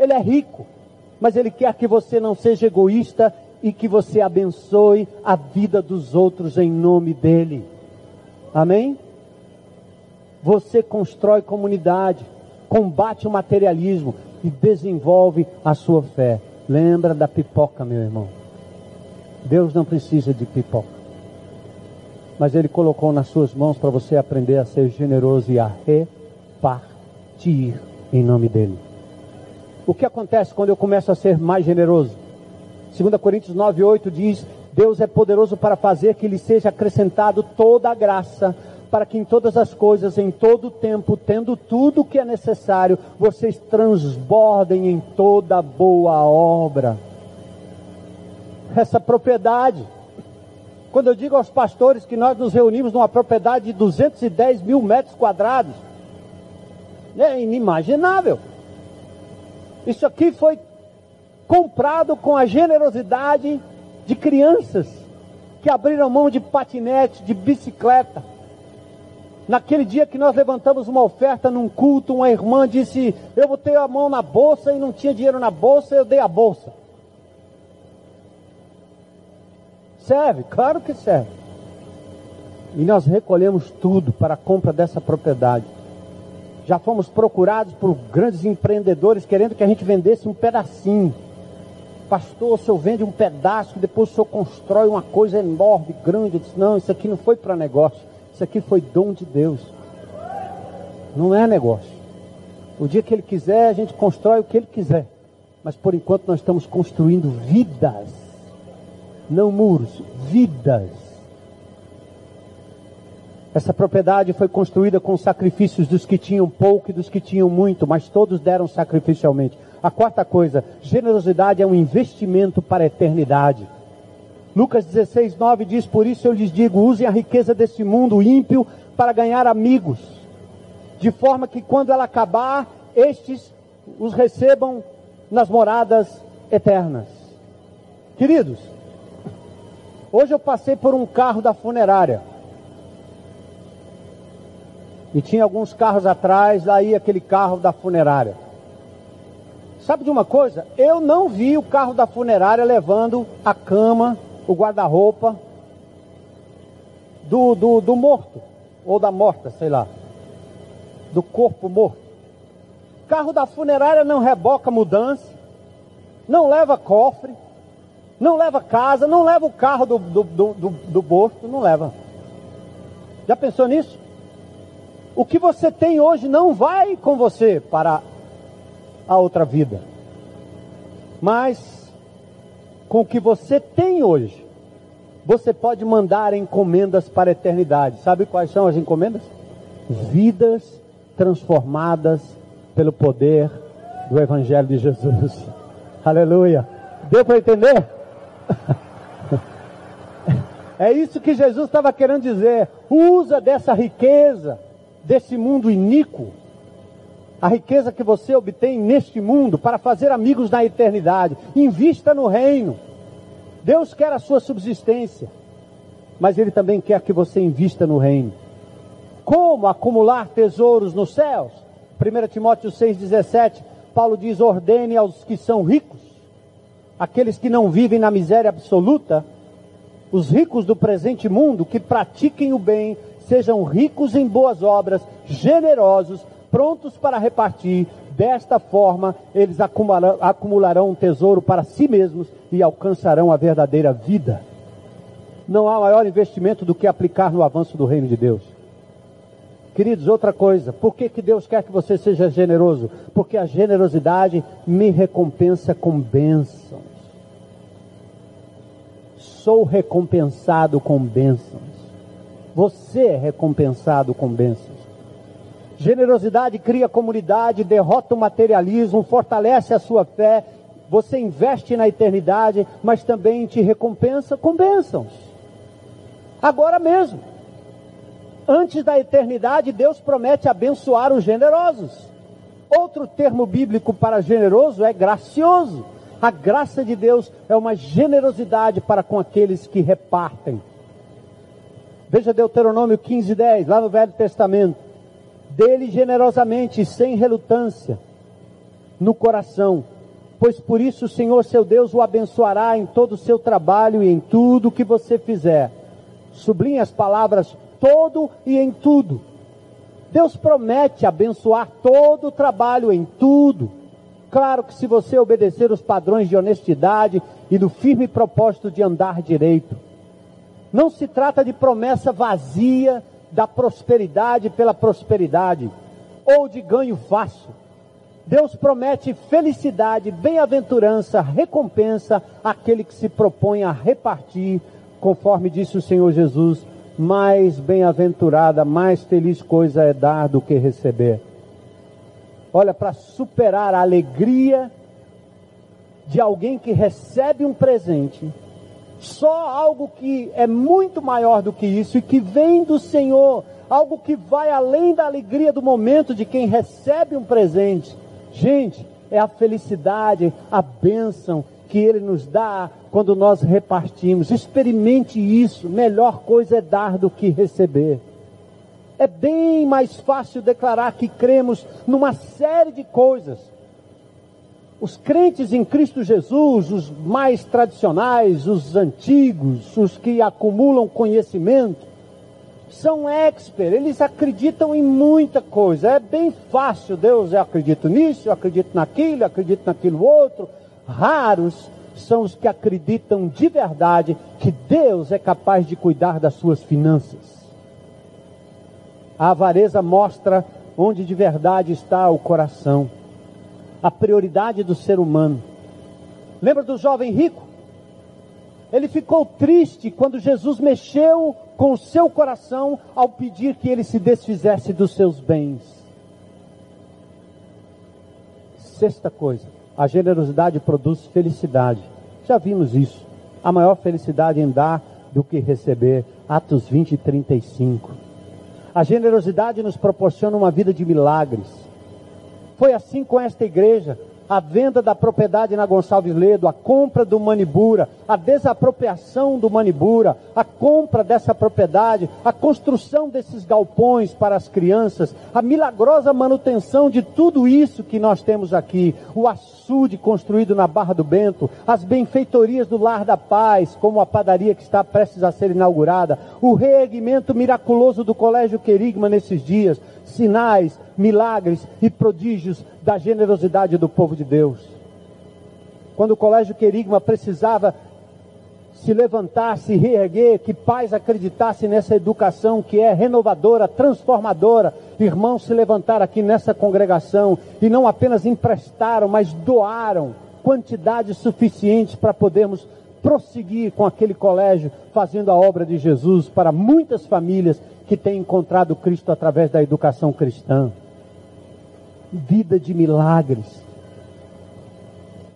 Ele é rico, mas Ele quer que você não seja egoísta e que você abençoe a vida dos outros em nome dEle. Amém? Você constrói comunidade, combate o materialismo e desenvolve a sua fé. Lembra da pipoca, meu irmão. Deus não precisa de pipoca mas Ele colocou nas suas mãos para você aprender a ser generoso e a repartir em nome dEle. O que acontece quando eu começo a ser mais generoso? 2 Coríntios 9, 8 diz: Deus é poderoso para fazer que lhe seja acrescentado toda a graça, para que em todas as coisas, em todo o tempo, tendo tudo o que é necessário, vocês transbordem em toda boa obra. Essa propriedade. Quando eu digo aos pastores que nós nos reunimos numa propriedade de 210 mil metros quadrados, é inimaginável. Isso aqui foi comprado com a generosidade de crianças que abriram mão de patinete, de bicicleta. Naquele dia que nós levantamos uma oferta num culto, uma irmã disse: Eu botei a mão na bolsa e não tinha dinheiro na bolsa, eu dei a bolsa. Serve? Claro que serve. E nós recolhemos tudo para a compra dessa propriedade. Já fomos procurados por grandes empreendedores querendo que a gente vendesse um pedacinho. Pastor, o senhor vende um pedaço, depois o senhor constrói uma coisa enorme, grande. Eu disse, não, isso aqui não foi para negócio. Isso aqui foi dom de Deus. Não é negócio. O dia que Ele quiser, a gente constrói o que Ele quiser. Mas por enquanto nós estamos construindo vidas. Não muros, vidas. Essa propriedade foi construída com sacrifícios dos que tinham pouco e dos que tinham muito, mas todos deram sacrificialmente. A quarta coisa, generosidade é um investimento para a eternidade. Lucas 16, 9 diz: Por isso eu lhes digo, usem a riqueza desse mundo ímpio para ganhar amigos, de forma que quando ela acabar, estes os recebam nas moradas eternas. Queridos, hoje eu passei por um carro da funerária. E tinha alguns carros atrás, ia aquele carro da funerária. Sabe de uma coisa? Eu não vi o carro da funerária levando a cama, o guarda-roupa do, do, do morto, ou da morta, sei lá, do corpo morto. Carro da funerária não reboca mudança, não leva cofre, não leva casa, não leva o carro do, do, do, do, do morto, não leva. Já pensou nisso? O que você tem hoje não vai com você para a outra vida. Mas com o que você tem hoje, você pode mandar encomendas para a eternidade. Sabe quais são as encomendas? Vidas transformadas pelo poder do Evangelho de Jesus. Aleluia. Deu para entender? É isso que Jesus estava querendo dizer. Usa dessa riqueza desse mundo iníquo, a riqueza que você obtém neste mundo para fazer amigos na eternidade. Invista no reino. Deus quer a sua subsistência, mas Ele também quer que você invista no reino. Como acumular tesouros nos céus? 1 Timóteo 6,17, Paulo diz: ordene aos que são ricos, aqueles que não vivem na miséria absoluta, os ricos do presente mundo, que pratiquem o bem, sejam ricos em boas obras, generosos, prontos para repartir. Desta forma, eles acumularão, um tesouro para si mesmos e alcançarão a verdadeira vida. Não há maior investimento do que aplicar no avanço do reino de Deus. Queridos, outra coisa, por que, que Deus quer que você seja generoso? Porque a generosidade me recompensa com bênçãos. Sou recompensado com bênçãos. Você é recompensado com bênçãos. Generosidade cria comunidade, derrota o materialismo, fortalece a sua fé. Você investe na eternidade, mas também te recompensa com bênçãos. Agora mesmo. Antes da eternidade, Deus promete abençoar os generosos. Outro termo bíblico para generoso é gracioso. A graça de Deus é uma generosidade para com aqueles que repartem. Veja Deuteronômio 15, 10, lá no Velho Testamento. Dele generosamente, sem relutância, no coração, pois por isso o Senhor seu Deus o abençoará em todo o seu trabalho e em tudo que você fizer. Sublinhe as palavras todo e em tudo. Deus promete abençoar todo o trabalho em tudo. Claro que se você obedecer os padrões de honestidade e do firme propósito de andar direito. Não se trata de promessa vazia da prosperidade pela prosperidade ou de ganho fácil. Deus promete felicidade, bem-aventurança, recompensa àquele que se propõe a repartir, conforme disse o Senhor Jesus, mais bem-aventurada, mais feliz coisa é dar do que receber. Olha, para superar a alegria de alguém que recebe um presente, só algo que é muito maior do que isso e que vem do Senhor, algo que vai além da alegria do momento de quem recebe um presente. Gente, é a felicidade, a bênção que Ele nos dá quando nós repartimos. Experimente isso. Melhor coisa é dar do que receber. É bem mais fácil declarar que cremos numa série de coisas os crentes em Cristo Jesus, os mais tradicionais, os antigos, os que acumulam conhecimento, são expert, eles acreditam em muita coisa. É bem fácil, Deus, eu acredito nisso, eu acredito naquilo, eu acredito naquilo outro. Raros são os que acreditam de verdade que Deus é capaz de cuidar das suas finanças. A avareza mostra onde de verdade está o coração a prioridade do ser humano. Lembra do jovem rico? Ele ficou triste quando Jesus mexeu com o seu coração ao pedir que ele se desfizesse dos seus bens. Sexta coisa, a generosidade produz felicidade. Já vimos isso. A maior felicidade em dar do que receber. Atos 20 e 35. A generosidade nos proporciona uma vida de milagres. Foi assim com esta igreja. A venda da propriedade na Gonçalves Ledo, a compra do Manibura, a desapropriação do Manibura, a compra dessa propriedade, a construção desses galpões para as crianças, a milagrosa manutenção de tudo isso que nós temos aqui, o açude construído na Barra do Bento, as benfeitorias do Lar da Paz, como a padaria que está prestes a ser inaugurada, o reerguimento miraculoso do Colégio Querigma nesses dias, sinais, milagres e prodígios da generosidade do povo de Deus. Quando o colégio Querigma precisava se levantar, se reerguer, que pais acreditassem nessa educação que é renovadora, transformadora. Irmãos se levantaram aqui nessa congregação e não apenas emprestaram, mas doaram quantidade suficiente para podermos prosseguir com aquele colégio, fazendo a obra de Jesus para muitas famílias que têm encontrado Cristo através da educação cristã vida de milagres.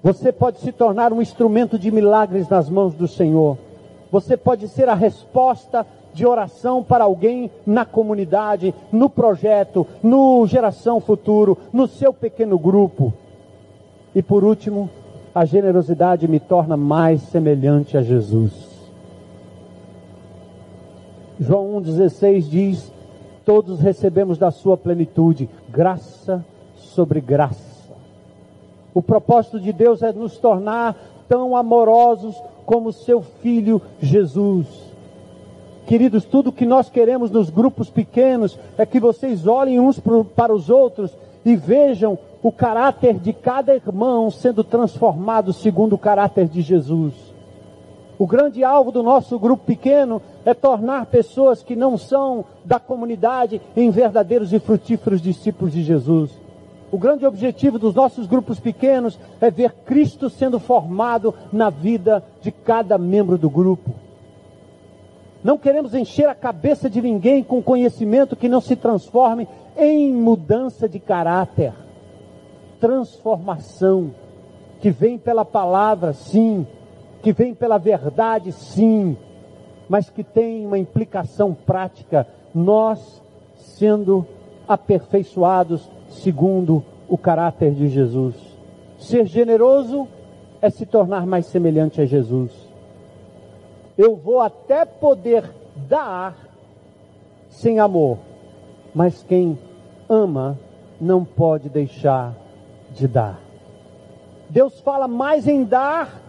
Você pode se tornar um instrumento de milagres nas mãos do Senhor. Você pode ser a resposta de oração para alguém na comunidade, no projeto, no Geração Futuro, no seu pequeno grupo. E por último, a generosidade me torna mais semelhante a Jesus. João 1,16 diz: Todos recebemos da sua plenitude graça sobre graça. O propósito de Deus é nos tornar tão amorosos como seu filho Jesus. Queridos, tudo que nós queremos nos grupos pequenos é que vocês olhem uns para os outros e vejam o caráter de cada irmão sendo transformado segundo o caráter de Jesus. O grande alvo do nosso grupo pequeno é tornar pessoas que não são da comunidade em verdadeiros e frutíferos discípulos de Jesus. O grande objetivo dos nossos grupos pequenos é ver Cristo sendo formado na vida de cada membro do grupo. Não queremos encher a cabeça de ninguém com conhecimento que não se transforme em mudança de caráter. Transformação que vem pela palavra, sim, que vem pela verdade, sim, mas que tem uma implicação prática, nós sendo aperfeiçoados segundo o caráter de Jesus. Ser generoso é se tornar mais semelhante a Jesus. Eu vou até poder dar sem amor, mas quem ama não pode deixar de dar. Deus fala mais em dar,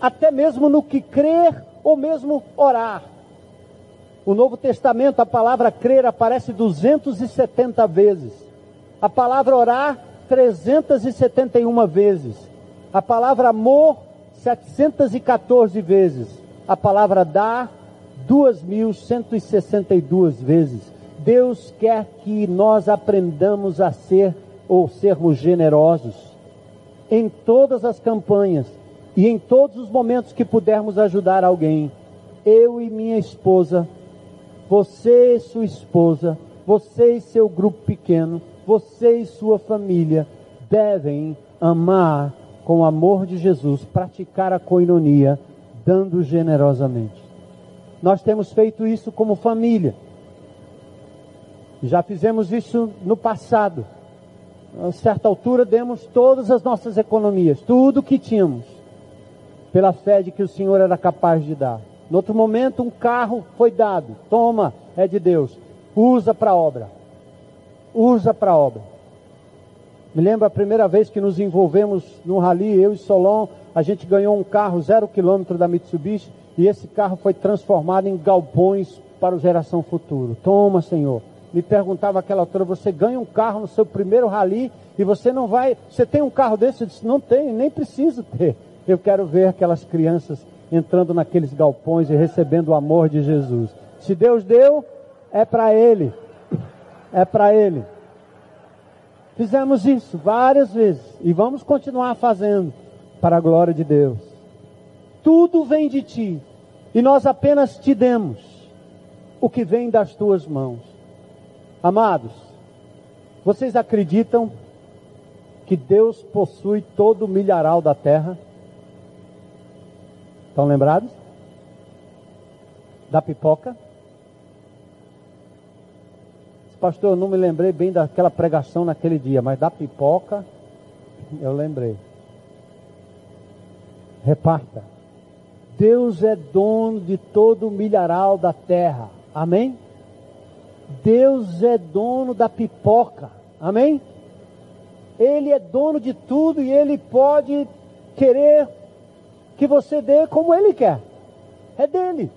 até mesmo no que crer ou mesmo orar. O Novo Testamento, a palavra crer aparece 270 vezes. A palavra orar, 371 vezes. A palavra amor, 714 vezes. A palavra dar, 2.162 vezes. Deus quer que nós aprendamos a ser ou sermos generosos em todas as campanhas e em todos os momentos que pudermos ajudar alguém. Eu e minha esposa, você e sua esposa, você e seu grupo pequeno, você e sua família devem amar com o amor de Jesus, praticar a coinonia, dando generosamente. Nós temos feito isso como família. Já fizemos isso no passado. A certa altura demos todas as nossas economias, tudo que tínhamos, pela fé de que o Senhor era capaz de dar. No outro momento, um carro foi dado. Toma, é de Deus. Usa para a obra. Usa para a obra. Me lembro a primeira vez que nos envolvemos no rally, eu e Solon, a gente ganhou um carro zero quilômetro da Mitsubishi e esse carro foi transformado em galpões para o Geração Futuro. Toma, Senhor. Me perguntava aquela altura, você ganha um carro no seu primeiro rally e você não vai, você tem um carro desse? Eu disse, não tem, nem preciso ter. Eu quero ver aquelas crianças entrando naqueles galpões e recebendo o amor de Jesus. Se Deus deu, é para Ele. É para Ele. Fizemos isso várias vezes e vamos continuar fazendo para a glória de Deus. Tudo vem de ti e nós apenas te demos o que vem das tuas mãos. Amados, vocês acreditam que Deus possui todo o milharal da terra? Estão lembrados? Da pipoca? Pastor, eu não me lembrei bem daquela pregação naquele dia, mas da pipoca eu lembrei. Reparta. Deus é dono de todo o milharal da terra. Amém? Deus é dono da pipoca. Amém? Ele é dono de tudo e ele pode querer que você dê como ele quer. É dele.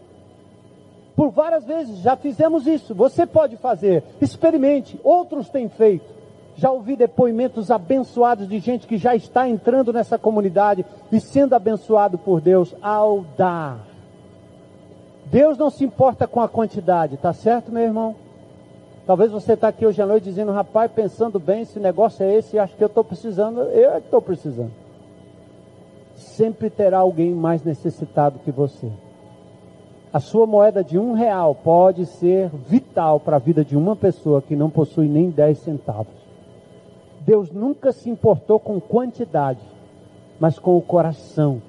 Por várias vezes já fizemos isso. Você pode fazer. Experimente. Outros têm feito. Já ouvi depoimentos abençoados de gente que já está entrando nessa comunidade e sendo abençoado por Deus ao dar. Deus não se importa com a quantidade, tá certo, meu irmão? Talvez você está aqui hoje à noite dizendo, rapaz, pensando bem, esse negócio é esse, acho que eu estou precisando, eu é estou precisando. Sempre terá alguém mais necessitado que você a sua moeda de um real pode ser vital para a vida de uma pessoa que não possui nem dez centavos. Deus nunca se importou com quantidade, mas com o coração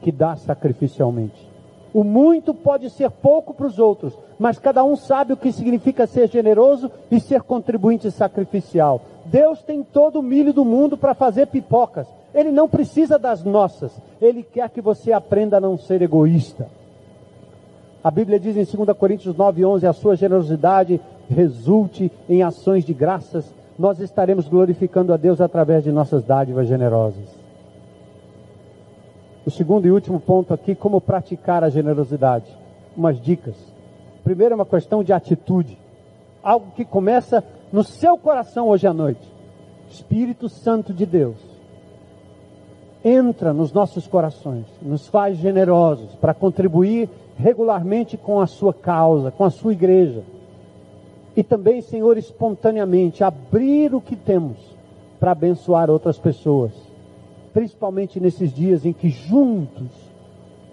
que dá sacrificialmente. O muito pode ser pouco para os outros, mas cada um sabe o que significa ser generoso e ser contribuinte sacrificial. Deus tem todo o milho do mundo para fazer pipocas. Ele não precisa das nossas. Ele quer que você aprenda a não ser egoísta. A Bíblia diz em 2 Coríntios 9, 11, a sua generosidade resulte em ações de graças, nós estaremos glorificando a Deus através de nossas dádivas generosas. O segundo e último ponto aqui, como praticar a generosidade. Umas dicas. Primeiro é uma questão de atitude. Algo que começa no seu coração hoje à noite. Espírito Santo de Deus. Entra nos nossos corações, nos faz generosos para contribuir regularmente com a sua causa, com a sua igreja. E também, Senhor, espontaneamente abrir o que temos para abençoar outras pessoas. Principalmente nesses dias em que juntos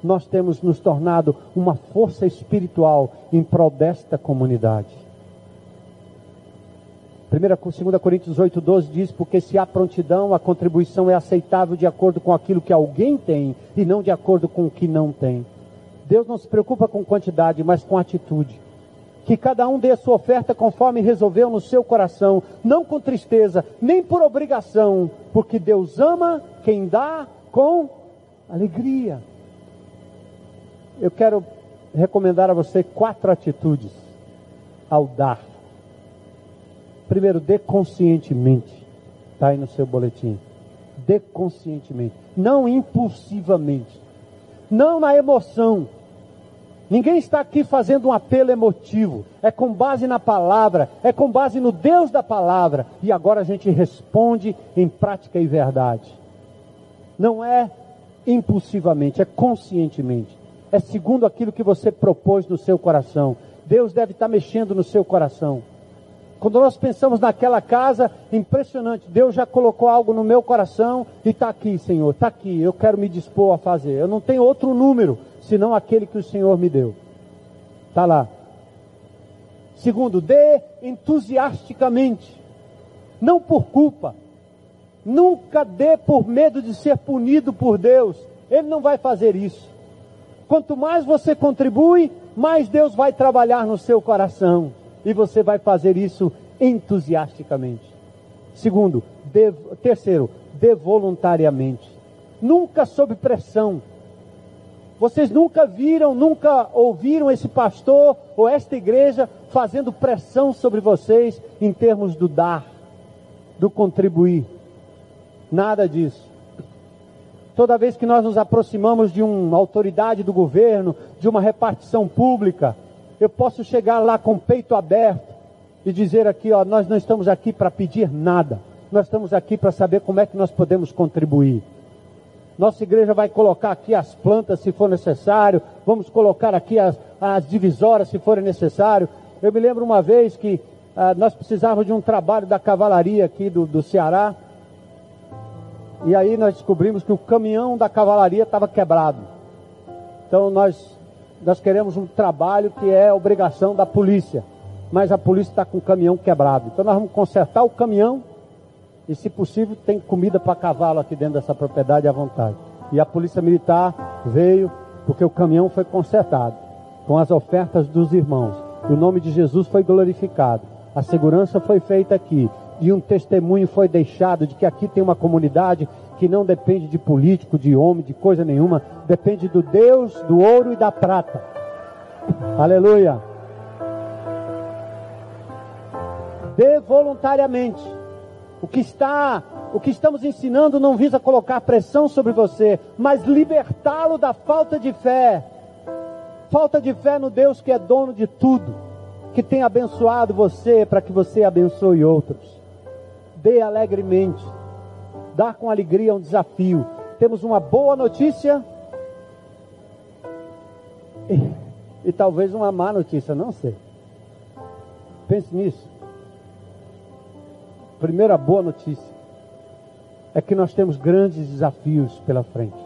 nós temos nos tornado uma força espiritual em prol desta comunidade. 2 Coríntios 8,12 diz: Porque se há prontidão, a contribuição é aceitável de acordo com aquilo que alguém tem e não de acordo com o que não tem. Deus não se preocupa com quantidade, mas com atitude. Que cada um dê a sua oferta conforme resolveu no seu coração, não com tristeza, nem por obrigação, porque Deus ama quem dá com alegria. Eu quero recomendar a você quatro atitudes ao dar. Primeiro, dê conscientemente. Está aí no seu boletim. Dê conscientemente, não impulsivamente, não na emoção Ninguém está aqui fazendo um apelo emotivo. É com base na palavra, é com base no Deus da palavra. E agora a gente responde em prática e verdade. Não é impulsivamente, é conscientemente. É segundo aquilo que você propôs no seu coração. Deus deve estar mexendo no seu coração. Quando nós pensamos naquela casa, impressionante, Deus já colocou algo no meu coração e está aqui, Senhor, está aqui, eu quero me dispor a fazer. Eu não tenho outro número senão aquele que o Senhor me deu. Está lá. Segundo, dê entusiasticamente, não por culpa. Nunca dê por medo de ser punido por Deus. Ele não vai fazer isso. Quanto mais você contribui, mais Deus vai trabalhar no seu coração. E você vai fazer isso entusiasticamente. Segundo, de, terceiro, de voluntariamente. Nunca sob pressão. Vocês nunca viram, nunca ouviram esse pastor ou esta igreja fazendo pressão sobre vocês em termos do dar, do contribuir. Nada disso. Toda vez que nós nos aproximamos de uma autoridade do governo, de uma repartição pública, eu posso chegar lá com o peito aberto e dizer aqui, ó, nós não estamos aqui para pedir nada. Nós estamos aqui para saber como é que nós podemos contribuir. Nossa igreja vai colocar aqui as plantas se for necessário, vamos colocar aqui as, as divisórias se for necessário. Eu me lembro uma vez que ah, nós precisávamos de um trabalho da cavalaria aqui do, do Ceará. E aí nós descobrimos que o caminhão da cavalaria estava quebrado. Então nós nós queremos um trabalho que é obrigação da polícia, mas a polícia está com o caminhão quebrado. Então nós vamos consertar o caminhão e, se possível, tem comida para cavalo aqui dentro dessa propriedade à vontade. E a polícia militar veio porque o caminhão foi consertado com as ofertas dos irmãos. O nome de Jesus foi glorificado. A segurança foi feita aqui e um testemunho foi deixado de que aqui tem uma comunidade que não depende de político, de homem, de coisa nenhuma, depende do Deus, do ouro e da prata. Aleluia. Dê voluntariamente. O que está, o que estamos ensinando não visa colocar pressão sobre você, mas libertá-lo da falta de fé. Falta de fé no Deus que é dono de tudo, que tem abençoado você para que você abençoe outros. Dê alegremente dar com alegria é um desafio. Temos uma boa notícia e, e talvez uma má notícia, não sei. Pense nisso. Primeira boa notícia é que nós temos grandes desafios pela frente.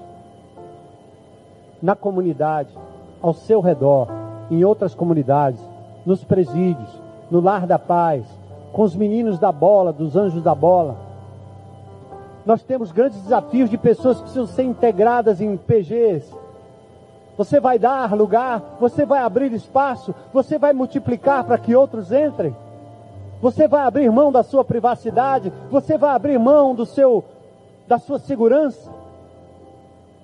Na comunidade, ao seu redor, em outras comunidades, nos presídios, no lar da paz, com os meninos da bola, dos anjos da bola, nós temos grandes desafios de pessoas que precisam ser integradas em PGs. Você vai dar lugar, você vai abrir espaço, você vai multiplicar para que outros entrem. Você vai abrir mão da sua privacidade, você vai abrir mão do seu da sua segurança.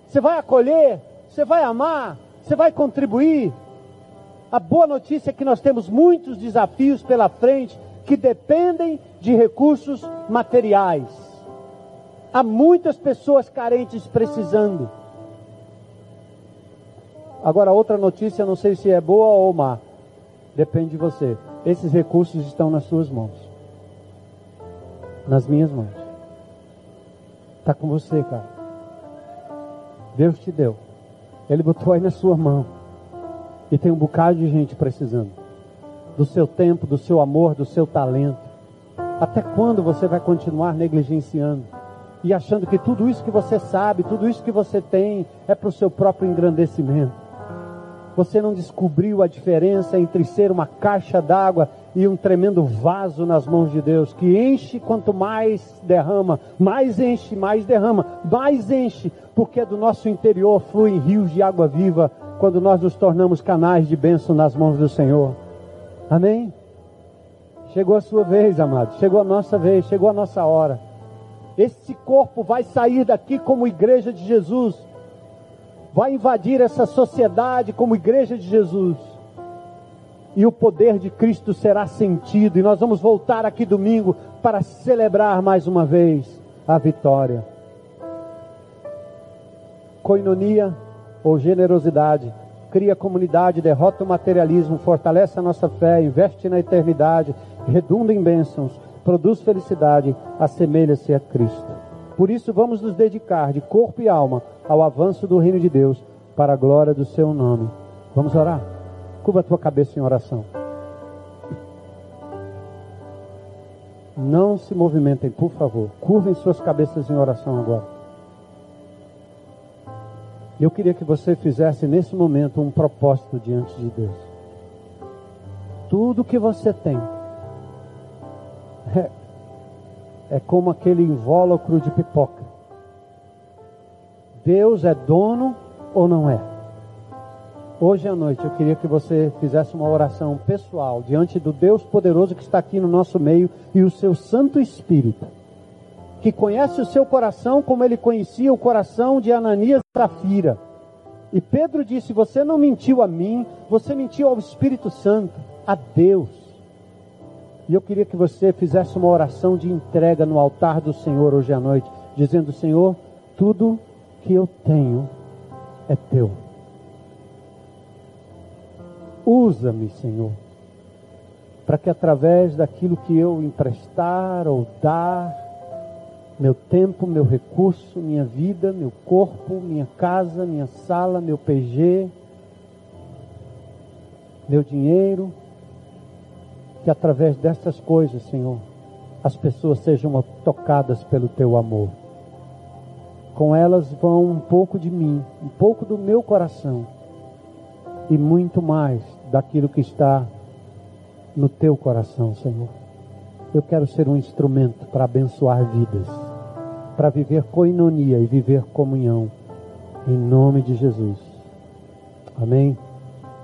Você vai acolher, você vai amar, você vai contribuir. A boa notícia é que nós temos muitos desafios pela frente que dependem de recursos materiais. Há muitas pessoas carentes precisando. Agora, outra notícia, não sei se é boa ou má. Depende de você. Esses recursos estão nas suas mãos. Nas minhas mãos. Está com você, cara. Deus te deu. Ele botou aí na sua mão. E tem um bocado de gente precisando. Do seu tempo, do seu amor, do seu talento. Até quando você vai continuar negligenciando? e achando que tudo isso que você sabe, tudo isso que você tem é para o seu próprio engrandecimento. Você não descobriu a diferença entre ser uma caixa d'água e um tremendo vaso nas mãos de Deus, que enche quanto mais derrama, mais enche, mais derrama, mais enche, porque do nosso interior fluem rios de água viva quando nós nos tornamos canais de bênção nas mãos do Senhor. Amém? Chegou a sua vez, amado. Chegou a nossa vez, chegou a nossa hora. Esse corpo vai sair daqui como igreja de Jesus, vai invadir essa sociedade como igreja de Jesus, e o poder de Cristo será sentido, e nós vamos voltar aqui domingo para celebrar mais uma vez a vitória. Coinonia ou generosidade cria comunidade, derrota o materialismo, fortalece a nossa fé, investe na eternidade, redunda em bênçãos produz felicidade, assemelha-se a Cristo. Por isso, vamos nos dedicar de corpo e alma ao avanço do reino de Deus, para a glória do seu nome. Vamos orar? Curva a tua cabeça em oração. Não se movimentem, por favor. Curvem suas cabeças em oração agora. Eu queria que você fizesse nesse momento um propósito diante de Deus. Tudo que você tem é, é como aquele invólucro de pipoca. Deus é dono ou não é? Hoje à noite eu queria que você fizesse uma oração pessoal diante do Deus poderoso que está aqui no nosso meio e o seu Santo Espírito, que conhece o seu coração como ele conhecia o coração de Ananias e Safira. E Pedro disse: Você não mentiu a mim, você mentiu ao Espírito Santo, a Deus. E eu queria que você fizesse uma oração de entrega no altar do Senhor hoje à noite, dizendo: Senhor, tudo que eu tenho é teu. Usa-me, Senhor, para que através daquilo que eu emprestar ou dar, meu tempo, meu recurso, minha vida, meu corpo, minha casa, minha sala, meu PG, meu dinheiro, que através dessas coisas, Senhor, as pessoas sejam tocadas pelo teu amor. Com elas vão um pouco de mim, um pouco do meu coração e muito mais daquilo que está no teu coração, Senhor. Eu quero ser um instrumento para abençoar vidas, para viver coinonia e viver comunhão, em nome de Jesus. Amém.